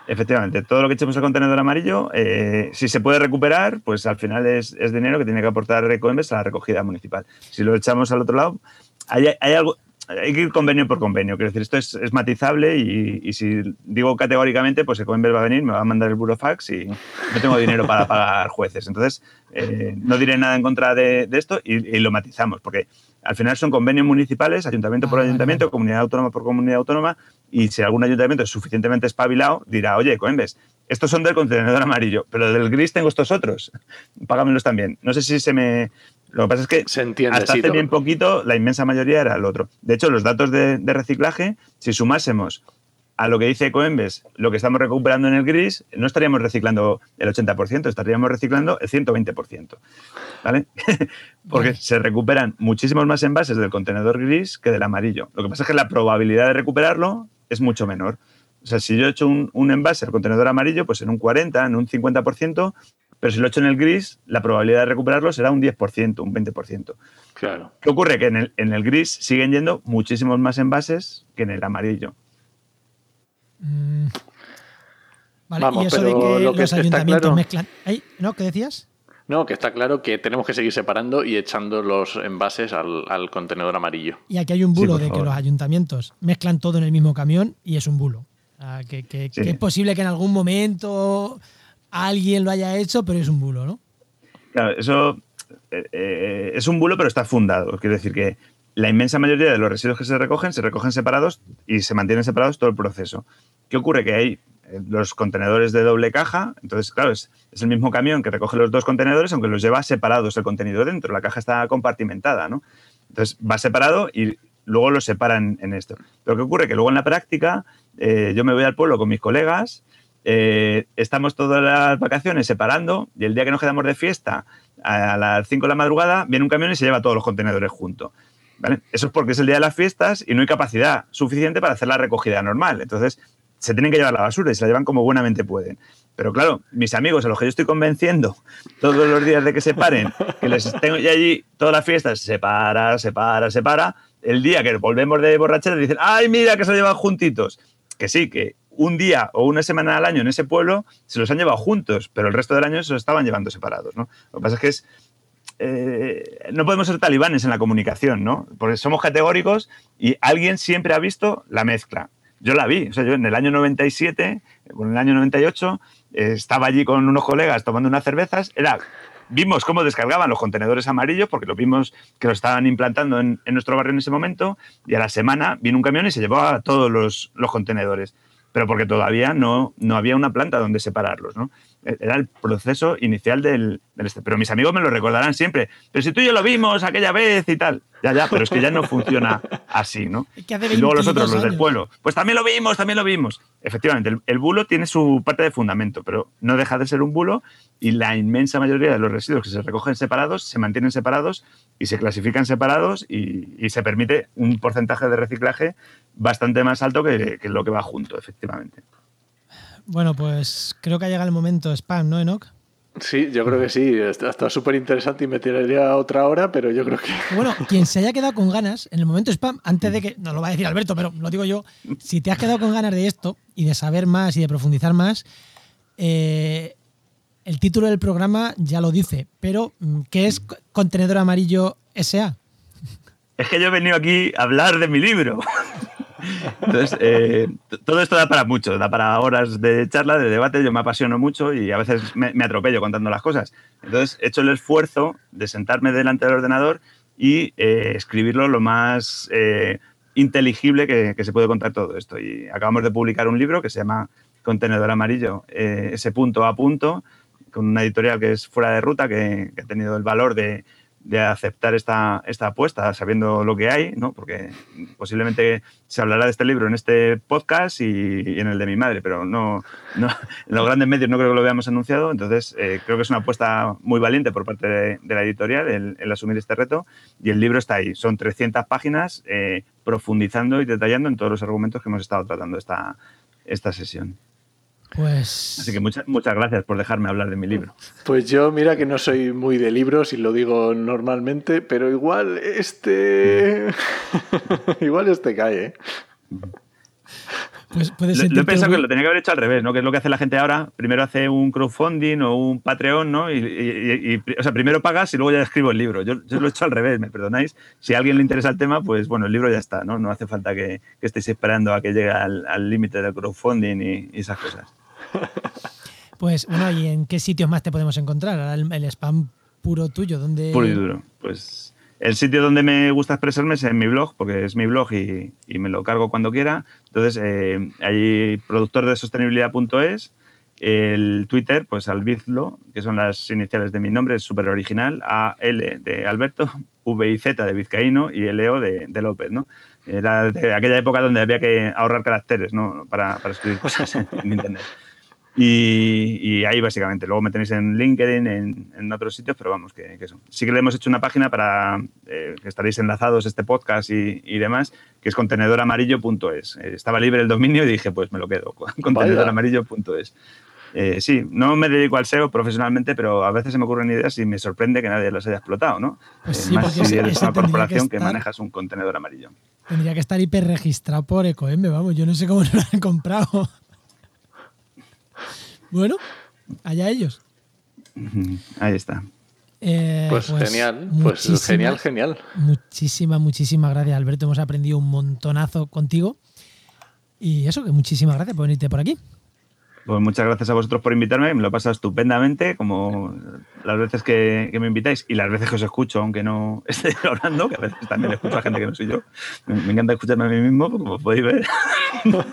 Speaker 4: Efectivamente, todo lo que echemos al contenedor amarillo, eh, si se puede recuperar, pues al final es, es dinero que tiene que aportar Ecoembes a la recogida municipal. Si lo echamos al otro lado, hay, hay algo, hay que ir convenio por convenio. Quiero decir, esto es, es matizable y, y si digo categóricamente, pues Ecoembes va a venir, me va a mandar el burofax y no tengo dinero para pagar jueces. Entonces, eh, no diré nada en contra de, de esto y, y lo matizamos, porque al final son convenios municipales, ayuntamiento por
Speaker 1: Ah,
Speaker 4: ayuntamiento, comunidad autónoma por comunidad autónoma, y si algún ayuntamiento es suficientemente espabilado, dirá, oye, Coembes, estos son del contenedor amarillo, pero del gris tengo estos otros, págamelos también. No sé si se me... Lo que pasa es que
Speaker 3: Se entiende,
Speaker 4: hasta
Speaker 3: sí,
Speaker 4: hace
Speaker 3: todo.
Speaker 4: bien poquito la inmensa mayoría era el otro. De hecho, los datos de, de reciclaje, si sumásemos a lo que dice Coembes, lo que estamos recuperando en el gris, no estaríamos reciclando el 80%, estaríamos reciclando el 120%. ¿Vale? Porque se recuperan muchísimos más envases del contenedor gris que del amarillo. Lo que pasa es que la probabilidad de recuperarlo es mucho menor. O sea, si yo he hecho un, un envase al contenedor amarillo, pues en un 40, en un 50%, pero si lo he hecho en el gris, la probabilidad de recuperarlo será un 10%, un 20%.
Speaker 3: Claro.
Speaker 4: ¿Qué ocurre? Que en el, en el gris siguen yendo muchísimos más envases que en el amarillo.
Speaker 1: Mm. Vale,
Speaker 3: Vamos,
Speaker 1: y eso de
Speaker 3: pero
Speaker 1: que
Speaker 3: lo que
Speaker 1: los ayuntamientos
Speaker 3: claro-
Speaker 1: mezclan. Ay, ¿No? ¿Qué decías?
Speaker 3: No, que está claro que tenemos que seguir separando y echando los envases al, al contenedor amarillo.
Speaker 1: Y aquí hay un bulo de que los ayuntamientos mezclan todo en el mismo camión y es un bulo. Ah, que, que-
Speaker 4: Sí.
Speaker 1: que es posible que en algún momento alguien lo haya hecho, pero es un bulo, ¿no?
Speaker 4: Claro, eso eh, eh, es un bulo, pero está fundado. Quiero decir que la inmensa mayoría de los residuos que se recogen se recogen separados y se mantienen separados todo el proceso. ¿Qué ocurre? Que hay los contenedores de doble caja, entonces, claro, es, el mismo camión que recoge los dos contenedores, aunque los lleva separados el contenido dentro. La caja está compartimentada, ¿no? Entonces va separado y luego lo separan en esto. Pero ¿qué ocurre? Que luego en la práctica eh, yo me voy al pueblo con mis colegas, eh, estamos todas las vacaciones separando y el día que nos quedamos de fiesta a las 5 de la madrugada viene un camión y se lleva todos los contenedores juntos. Eso es porque es el día de las fiestas y no hay capacidad suficiente para hacer la recogida normal. Entonces se tienen que llevar la basura y se la llevan como buenamente pueden. Pero claro, mis amigos a los que yo estoy convenciendo todos los días de que se paren, que les tengo allí todas las fiestas, se para, se para, se para, el día que volvemos de borrachera dicen, ay, mira que se lo llevan juntitos. Que sí, que un día o una semana al año en ese pueblo se los han llevado juntos, pero el resto del año se los estaban llevando separados. ¿no? Lo que pasa es que eh, no podemos ser talibanes en la comunicación, ¿no? Porque somos categóricos y alguien siempre ha visto la mezcla. Yo la vi, o sea, yo en el año 97, o en el año 98, eh, estaba allí con unos colegas tomando unas cervezas, era, vimos cómo descargaban los contenedores amarillos, porque lo vimos que lo estaban implantando en, nuestro barrio en ese momento, y a la semana vino un camión y se llevó a todos los, los contenedores pero porque todavía no, no había una planta donde separarlos, ¿no? Era el proceso inicial del, del este. Pero mis amigos me lo recordarán siempre. Pero si tú y yo lo vimos aquella vez y tal. Ya, ya, pero es que ya no funciona así, ¿no? Y luego los
Speaker 1: 22
Speaker 4: otros, los del pueblo. Pues también lo vimos, también lo vimos. Efectivamente, el, el bulo tiene su parte de fundamento, pero no deja de ser un bulo y la inmensa mayoría de los residuos que se recogen separados se mantienen separados y se clasifican separados y, y se permite un porcentaje de reciclaje bastante más alto que, que lo que va junto, efectivamente.
Speaker 1: Bueno, pues creo que ha llegado el momento spam, ¿no, Enoch?
Speaker 3: Sí, yo creo que sí. Está súper interesante y me tiraría otra hora, pero yo creo que.
Speaker 1: Bueno, quien se haya quedado con ganas, en el momento spam, antes de que, no lo va a decir Alberto, pero lo digo yo, si te has quedado con ganas de esto y de saber más y de profundizar más, eh, el título del programa ya lo dice, pero mm, ¿qué es Contenedor Amarillo SA?
Speaker 4: Es que yo he venido aquí a hablar de mi libro. Entonces, eh, todo esto da para mucho, da para horas de charla, de debate. Yo me apasiono mucho y a veces me, atropello contando las cosas. Entonces, he hecho el esfuerzo de sentarme delante del ordenador y eh, escribirlo lo más eh, inteligible que, se puede contar todo esto. Y acabamos de publicar un libro que se llama Contenedor Amarillo, ese punto a punto, con una editorial que es fuera de ruta, que ha tenido el valor de, de aceptar esta, esta apuesta sabiendo lo que hay, ¿no? porque posiblemente se hablará de este libro en este podcast y, en el de mi madre, pero no, no en los grandes medios no creo que lo veamos anunciado, entonces eh, creo que es una apuesta muy valiente por parte de, la editorial el, el asumir este reto y el libro está ahí, son 300 páginas eh, profundizando y detallando en todos los argumentos que hemos estado tratando esta, esta sesión.
Speaker 1: Pues.
Speaker 4: Así que muchas, muchas gracias por dejarme hablar de mi libro.
Speaker 3: Pues yo, mira que no soy muy de libros y lo digo normalmente, pero igual este. igual este cae, ¿eh?
Speaker 1: Pues puede
Speaker 4: Lo, he pensado que lo tenía que haber hecho al revés, ¿no? Que es lo que hace la gente ahora. Primero hace un crowdfunding o un Patreon, ¿no? Y, y- y- o sea, primero pagas y luego ya escribo el libro. Yo, yo lo he hecho al revés, me perdonáis. Si a alguien le interesa el tema, pues bueno, el libro ya está, ¿no? No hace falta que, que estéis esperando a que llegue al al límite del crowdfunding y, y esas cosas.
Speaker 1: Pues bueno, ¿y en qué sitios más te podemos encontrar? El, spam puro tuyo, ¿dónde.
Speaker 4: Puro y duro. Pues el sitio donde me gusta expresarme es en mi blog, porque es mi blog y, me lo cargo cuando quiera. Entonces, eh, hay productor de sostenibilidad.es, el Twitter, pues Albizlo, que son las iniciales de mi nombre, es súper original, AL de Alberto, V y Z de Vizcaíno y LO de, de López, ¿no? Era de aquella época donde había que ahorrar caracteres, ¿no? Para, para escribir cosas en Internet. Y, y ahí básicamente. Luego me tenéis en LinkedIn, en, en otros sitios, pero vamos, que, que eso. Sí que le hemos hecho una página para eh, que estaréis enlazados este podcast y, y demás, que es contenedoramarillo.es. Eh, estaba libre el dominio y dije, pues me lo quedo, contenedoramarillo.es. Eh, sí, no me dedico al SEO profesionalmente, pero a veces se me ocurren ideas y me sorprende que nadie las haya explotado, ¿no?
Speaker 1: Pues sí,
Speaker 4: más si eres una
Speaker 1: que
Speaker 4: corporación que,
Speaker 1: estar-
Speaker 4: manejas un contenedor amarillo.
Speaker 1: Tendría que estar hiperregistrado por EcoM, vamos. Yo no sé cómo no lo han comprado. Bueno, allá ellos.
Speaker 4: Ahí está.
Speaker 1: Eh,
Speaker 3: Pues, genial, pues genial, genial.
Speaker 1: Muchísimas, muchísimas gracias, Alberto. Hemos aprendido un montonazo contigo. Y eso, que muchísimas gracias por venirte por aquí.
Speaker 4: Pues muchas gracias a vosotros por invitarme, me lo he pasado estupendamente, como las veces que, me invitáis y las veces que os escucho, aunque no esté hablando, que a veces también escucho a gente que no soy yo. Me, encanta escucharme a mí mismo, como podéis ver.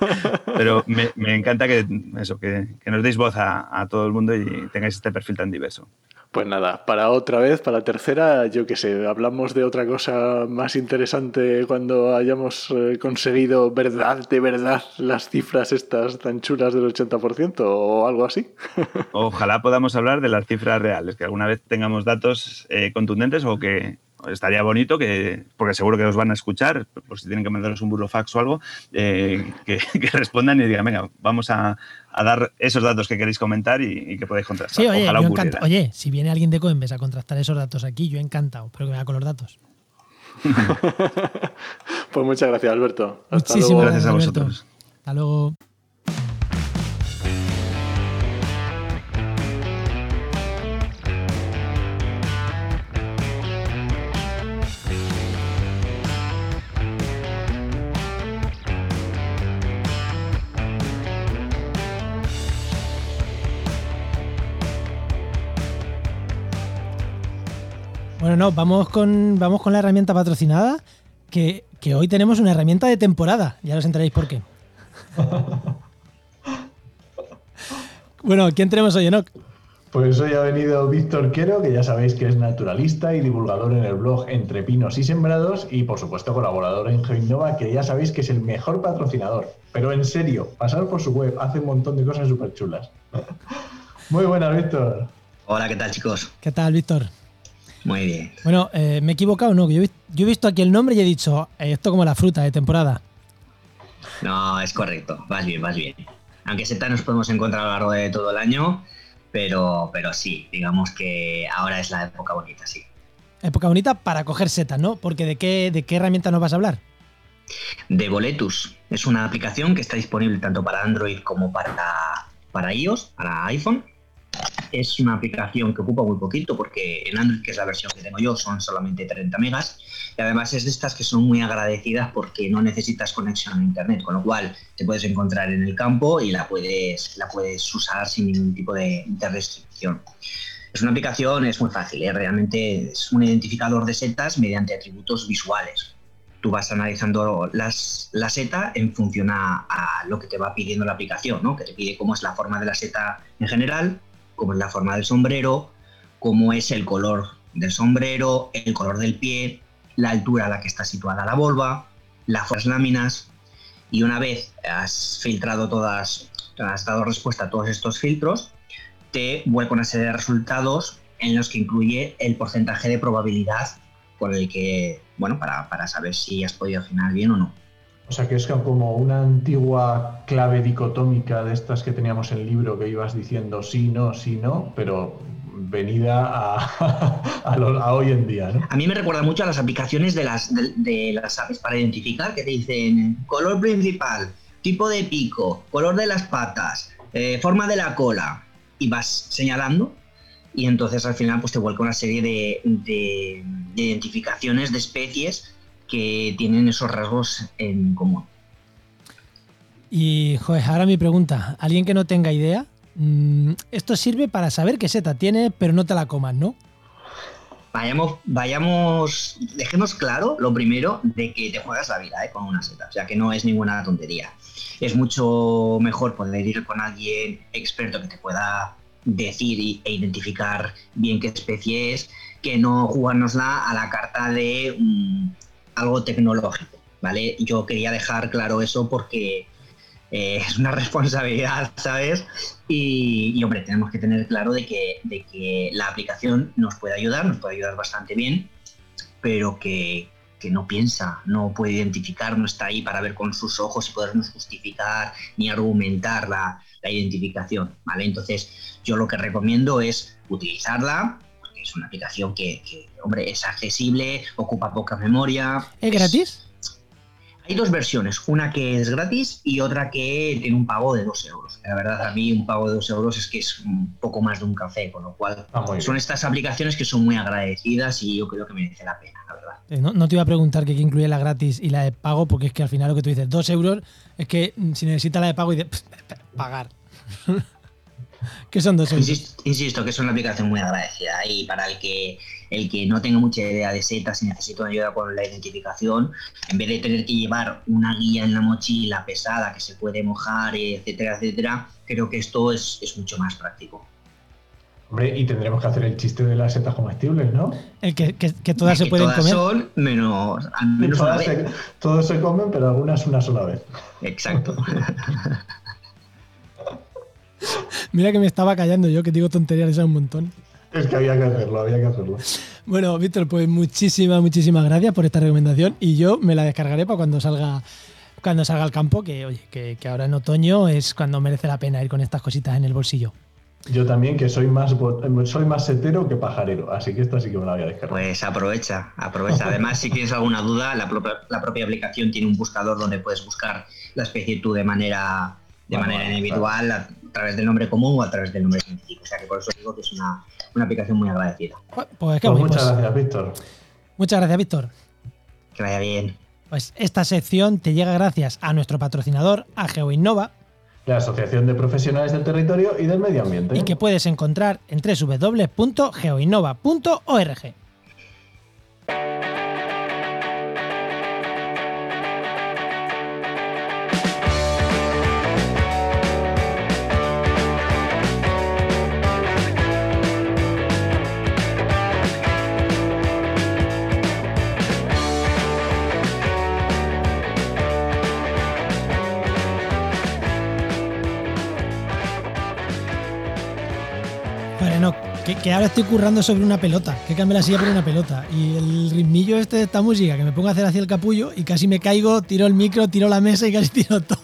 Speaker 4: Pero me, encanta que, eso, que, nos deis voz a todo el mundo y tengáis este perfil tan diverso.
Speaker 3: Pues nada, para otra vez, para la tercera, yo qué sé, hablamos de otra cosa más interesante cuando hayamos eh, conseguido verdad, de verdad, las cifras estas tan chulas del 80% o algo así.
Speaker 4: Ojalá podamos hablar de las cifras reales, que alguna vez tengamos datos eh, contundentes o que estaría bonito que, porque seguro que os van a escuchar, por si tienen que mandaros un burofax o algo, eh, que, que respondan y digan, venga, vamos a, a dar esos datos que queréis comentar y, y que podéis contrastar.
Speaker 1: Sí, oye,
Speaker 4: Ojalá
Speaker 1: yo
Speaker 4: ocurriera.
Speaker 1: encanta- oye, si viene alguien de Coinbase a contrastar esos datos aquí, yo encantado, pero que venga con los datos.
Speaker 3: Pues muchas gracias, Alberto. Hasta
Speaker 1: Muchísimas
Speaker 3: luego.
Speaker 4: Gracias a
Speaker 1: Alberto.
Speaker 4: vosotros.
Speaker 1: Hasta luego. Bueno, no, vamos con, vamos con la herramienta patrocinada, que, que hoy tenemos una herramienta de temporada. Ya os enteréis por qué. bueno, ¿quién tenemos hoy, Enoch?
Speaker 5: Pues hoy ha venido Víctor Quero, que ya sabéis que es naturalista y divulgador en el blog Entre Pinos y Sembrados y por supuesto colaborador en GeoInnova, que ya sabéis que es el mejor patrocinador. Pero en serio, pasar por su web, hace un montón de cosas súper chulas. Muy buenas, Víctor.
Speaker 6: Hola, ¿qué tal chicos?
Speaker 1: ¿Qué tal, Víctor?
Speaker 6: Muy bien.
Speaker 1: Bueno, eh, me he equivocado, ¿no? Yo, he vis- yo he visto aquí el nombre y he dicho, eh, esto como la fruta de temporada.
Speaker 6: No, es correcto, vas bien, vas bien. Aunque setas nos podemos encontrar a lo largo de todo el año, pero, pero sí, digamos que ahora es la época bonita, sí.
Speaker 1: Época bonita para coger setas, ¿no? Porque ¿de qué, de qué herramienta nos vas a hablar?
Speaker 6: De Boletus es una aplicación que está disponible tanto para Android como para, para iOS, para iPhone. Es una aplicación que ocupa muy poquito porque en Android, que es la versión que tengo yo, son solamente 30 megas. Y además es de estas que son muy agradecidas porque no necesitas conexión a Internet, con lo cual te puedes encontrar en el campo y la puedes, la puedes usar sin ningún tipo de, de restricción. Es una aplicación, es muy fácil, ¿eh? realmente es un identificador de setas mediante atributos visuales tú vas analizando las, la seta en función a, a, lo que te va pidiendo la aplicación, ¿no? que te pide cómo es la forma de la seta en general, cómo es la forma del sombrero, cómo es el color del sombrero, el color del pie, la altura a la que está situada la volva, las láminas, y una vez has filtrado todas, has dado respuesta a todos estos filtros, te vuelve una serie de resultados en los que incluye el porcentaje de probabilidad por el que, bueno, para, para saber si has podido afinar bien o no.
Speaker 5: O sea que es como una antigua clave dicotómica de estas que teníamos en el libro que ibas diciendo sí, no, sí, no, pero venida a, a, hoy en día. ¿no?
Speaker 6: A mí me recuerda mucho a las aplicaciones de las, de, las aves para identificar que te dicen color principal, tipo de pico, color de las patas, eh, forma de la cola y vas señalando y entonces al final pues te vuelca una serie de, de identificaciones de especies que tienen esos rasgos en común.
Speaker 1: Y, joder, ahora mi pregunta, alguien que no tenga idea, mm, esto sirve para saber qué seta tiene, pero no te la comas, ¿no?
Speaker 6: Vayamos, vayamos, dejemos claro lo primero de que te juegas la vida ¿eh? con una seta, o sea que no es ninguna tontería. Es mucho mejor poder ir con alguien experto que te pueda decir e identificar bien qué especie es, que no jugárnosla a la carta de mm, algo tecnológico, ¿vale? Yo quería dejar claro eso porque eh, es una responsabilidad, ¿sabes? Y, hombre, tenemos que tener claro de que, de que la aplicación nos puede ayudar, nos puede ayudar bastante bien, pero que, no piensa, no puede identificar, no está ahí para ver con sus ojos y podernos justificar ni argumentar la, identificación, ¿vale? Entonces, yo lo que recomiendo es utilizarla, porque es una aplicación que, hombre, es accesible, ocupa poca memoria.
Speaker 1: ¿Es gratis?
Speaker 6: Hay dos versiones, una que es gratis y otra que tiene un pago de 2 euros. La verdad, a mí un pago de 2 euros es que es un poco más de un café, con lo cual ah, son estas aplicaciones que son muy agradecidas y yo creo que merece la pena, la verdad.
Speaker 1: Eh, no, te iba a preguntar qué incluye la gratis y la de pago, porque es que al final lo que tú dices, 2 euros, es que mm, si necesitas la de pago y de pagar. ¿Qué son 2 euros?
Speaker 6: Insisto, insisto, que es una aplicación muy agradecida y para el que el que no tenga mucha idea de setas y necesita ayuda con la identificación, en vez de tener que llevar una guía en la mochila pesada que se puede mojar, etcétera, etcétera, creo que esto es, mucho más práctico.
Speaker 5: Hombre, y tendremos que hacer el chiste de las setas comestibles, ¿no?
Speaker 1: El que, todas se pueden comer.
Speaker 6: Son menos, menos
Speaker 5: todas, se, todos se comen, pero algunas una sola vez.
Speaker 6: Exacto.
Speaker 1: Mira que me estaba callando yo, que digo tonterías un montón.
Speaker 5: Es que había que hacerlo, había que hacerlo.
Speaker 1: Bueno, Víctor, pues muchísimas, muchísimas gracias por esta recomendación y yo me la descargaré para cuando salga cuando salga al campo, que oye, que, ahora en otoño es cuando merece la pena ir con estas cositas en el bolsillo.
Speaker 5: Yo también, que soy más soy más setero que pajarero, así que esta sí que me la voy a descargar.
Speaker 6: Pues aprovecha, aprovecha. Además, si tienes alguna duda, la propia, la propia aplicación tiene un buscador donde puedes buscar la especie tú de manera de manera individual, a, través del nombre común o a través del nombre científico. O sea que por eso digo que es una, aplicación muy agradecida.
Speaker 5: Pues, pues, muchas pues. gracias, Víctor.
Speaker 1: Muchas gracias, Víctor.
Speaker 6: Que vaya bien.
Speaker 1: Pues esta sección te llega gracias a nuestro patrocinador, a GeoInnova.
Speaker 5: La Asociación de Profesionales del Territorio y del Medio Ambiente.
Speaker 1: Y que puedes encontrar en www.geoinnova.org. que, ahora estoy currando sobre una pelota, que cambie la silla por una pelota. Y el ritmillo este de esta música, que me pongo a hacer hacia el capullo y casi me caigo, tiro el micro, tiro la mesa y casi tiro todo.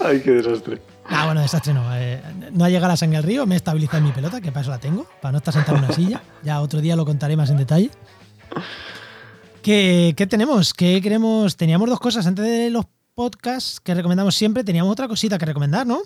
Speaker 3: Ay, qué desastre.
Speaker 1: Ah, bueno, desastre no. Eh, no ha llegado la sangre al río, me he estabilizado en mi pelota, que para eso la tengo, para no estar sentado en una silla. Ya otro día lo contaré más en detalle. ¿Qué, qué tenemos? ¿Qué queremos? Teníamos dos cosas antes de los podcasts que recomendamos siempre. Teníamos otra cosita que recomendar, ¿no?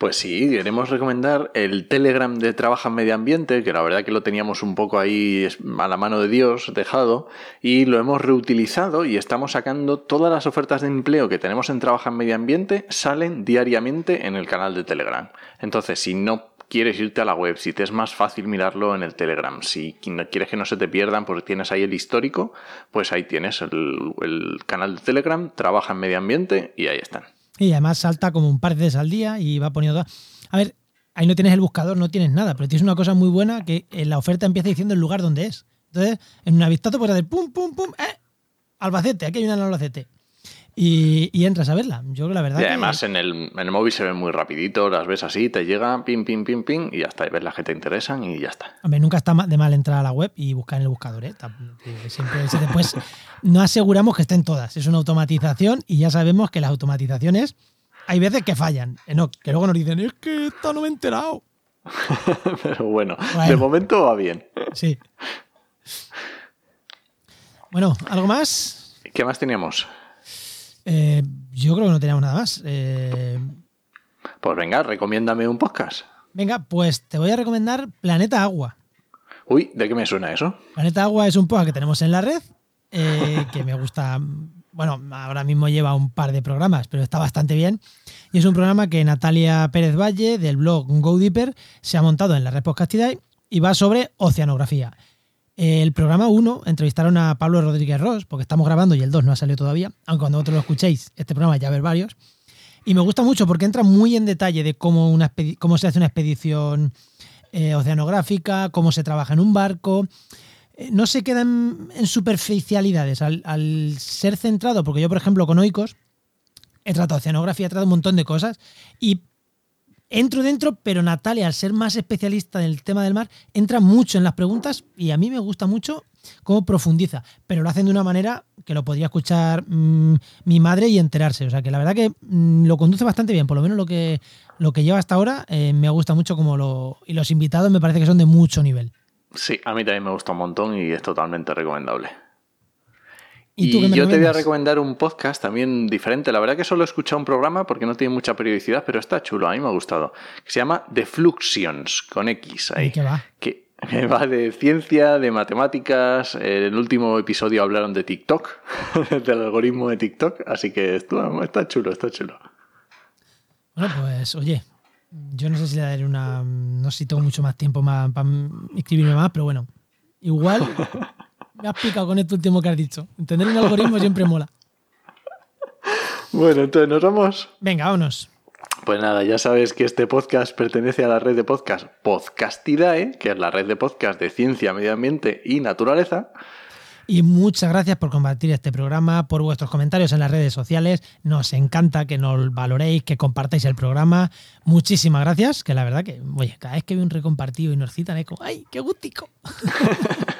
Speaker 3: Pues sí, queremos recomendar el Telegram de Trabaja en Medio Ambiente, que la verdad que lo teníamos un poco ahí a la mano de Dios dejado, y lo hemos reutilizado y estamos sacando todas las ofertas de empleo que tenemos en Trabaja en Medio Ambiente, salen diariamente en el canal de Telegram. Entonces, si no quieres irte a la web, si te es más fácil mirarlo en el Telegram, si quieres que no se te pierdan porque tienes ahí el histórico, pues ahí tienes el, el canal de Telegram, Trabaja en Medio Ambiente y ahí están.
Speaker 1: Y además salta como un par de veces al día y va poniendo... A ver, ahí no tienes el buscador, no tienes nada, pero tienes una cosa muy buena que en la oferta empieza diciendo el lugar donde es. Entonces, en un vistazo puedes hacer pum, pum, pum, eh, Albacete, aquí hay una en Albacete. Y, y entras a verla. Yo la verdad
Speaker 3: Y
Speaker 1: que-
Speaker 3: además en el, en el móvil se ve muy rapidito, las ves así, te llega, pim, pim, pim, pim, y hasta ves las que te interesan y ya está.
Speaker 1: Hombre, nunca está de mal entrar a la web y buscar en el buscador, ¿eh? Siempre, después no aseguramos que estén todas. Es una automatización y ya sabemos que las automatizaciones hay veces que fallan. Eh, no, que luego nos dicen, es que esta no me he enterado.
Speaker 3: Pero bueno,
Speaker 1: Bueno.
Speaker 3: de momento va bien.
Speaker 1: Sí. Bueno, ¿algo más?
Speaker 3: ¿Qué más teníamos?
Speaker 1: Eh, yo creo que no teníamos nada más. Eh,
Speaker 3: Pues venga, recomiéndame un podcast.
Speaker 1: venga, pues te voy a recomendar Planeta Agua.
Speaker 3: Uy, ¿de qué me suena eso?
Speaker 1: Planeta Agua es un podcast que tenemos en la red, eh, que me gusta, bueno, ahora mismo lleva un par de programas, pero está bastante bien. Y es un programa que Natalia Pérez Valle, del blog Go Deeper, se ha montado en la red Podcastidae y va sobre oceanografía. El programa 1 entrevistaron a Pablo Rodríguez Ross, porque estamos grabando y el 2 no ha salido todavía, aunque cuando vosotros lo escuchéis, este programa ya haber varios. Y me gusta mucho porque entra muy en detalle de cómo, una cómo se hace una expedición eh, oceanográfica, cómo se trabaja en un barco. Eh, no se queda en, superficialidades al, al ser centrado, porque yo, por ejemplo, con Oikos he tratado oceanografía, he tratado un montón de cosas y entro dentro, pero Natalia, al ser más especialista en el tema del mar, entra mucho en las preguntas y a mí me gusta mucho cómo profundiza, pero lo hacen de una manera que lo podría escuchar mm, mi madre y enterarse. O sea que la verdad que mm, lo conduce bastante bien, por lo menos lo que, lo que lleva hasta ahora eh, me gusta mucho como lo... Y los invitados me parece que son de mucho nivel.
Speaker 3: Sí, a mí también me gusta un montón y es totalmente recomendable.
Speaker 1: ¿Y
Speaker 3: Y, yo te voy a recomendar un podcast también diferente. La verdad que solo he escuchado un programa porque no tiene mucha periodicidad, pero está chulo, a mí me ha gustado. Que se llama The Fluxions, con X ahí.
Speaker 1: ¿Y qué va?
Speaker 3: Que, que va de ciencia, de matemáticas. En el último episodio hablaron de TikTok, del algoritmo de TikTok. Así que esto, está chulo, está chulo.
Speaker 1: Bueno, pues oye, yo no sé si le daré una. No sé si tengo mucho más tiempo más, para inscribirme más, pero bueno, igual me has picado con esto último que has dicho. Entender un algoritmo siempre mola.
Speaker 3: Bueno, entonces nos vamos.
Speaker 1: Venga, vámonos.
Speaker 3: Pues nada, ya sabes que este podcast pertenece a la red de podcast Podcastidae, que es la red de podcast de ciencia, medio ambiente y naturaleza.
Speaker 1: Y muchas gracias por compartir este programa, por vuestros comentarios en las redes sociales. Nos encanta que nos valoréis, que compartáis el programa. Muchísimas gracias, que la verdad que, oye, cada vez que veo un recompartido y nos citan es como, ¡ay, qué gustico!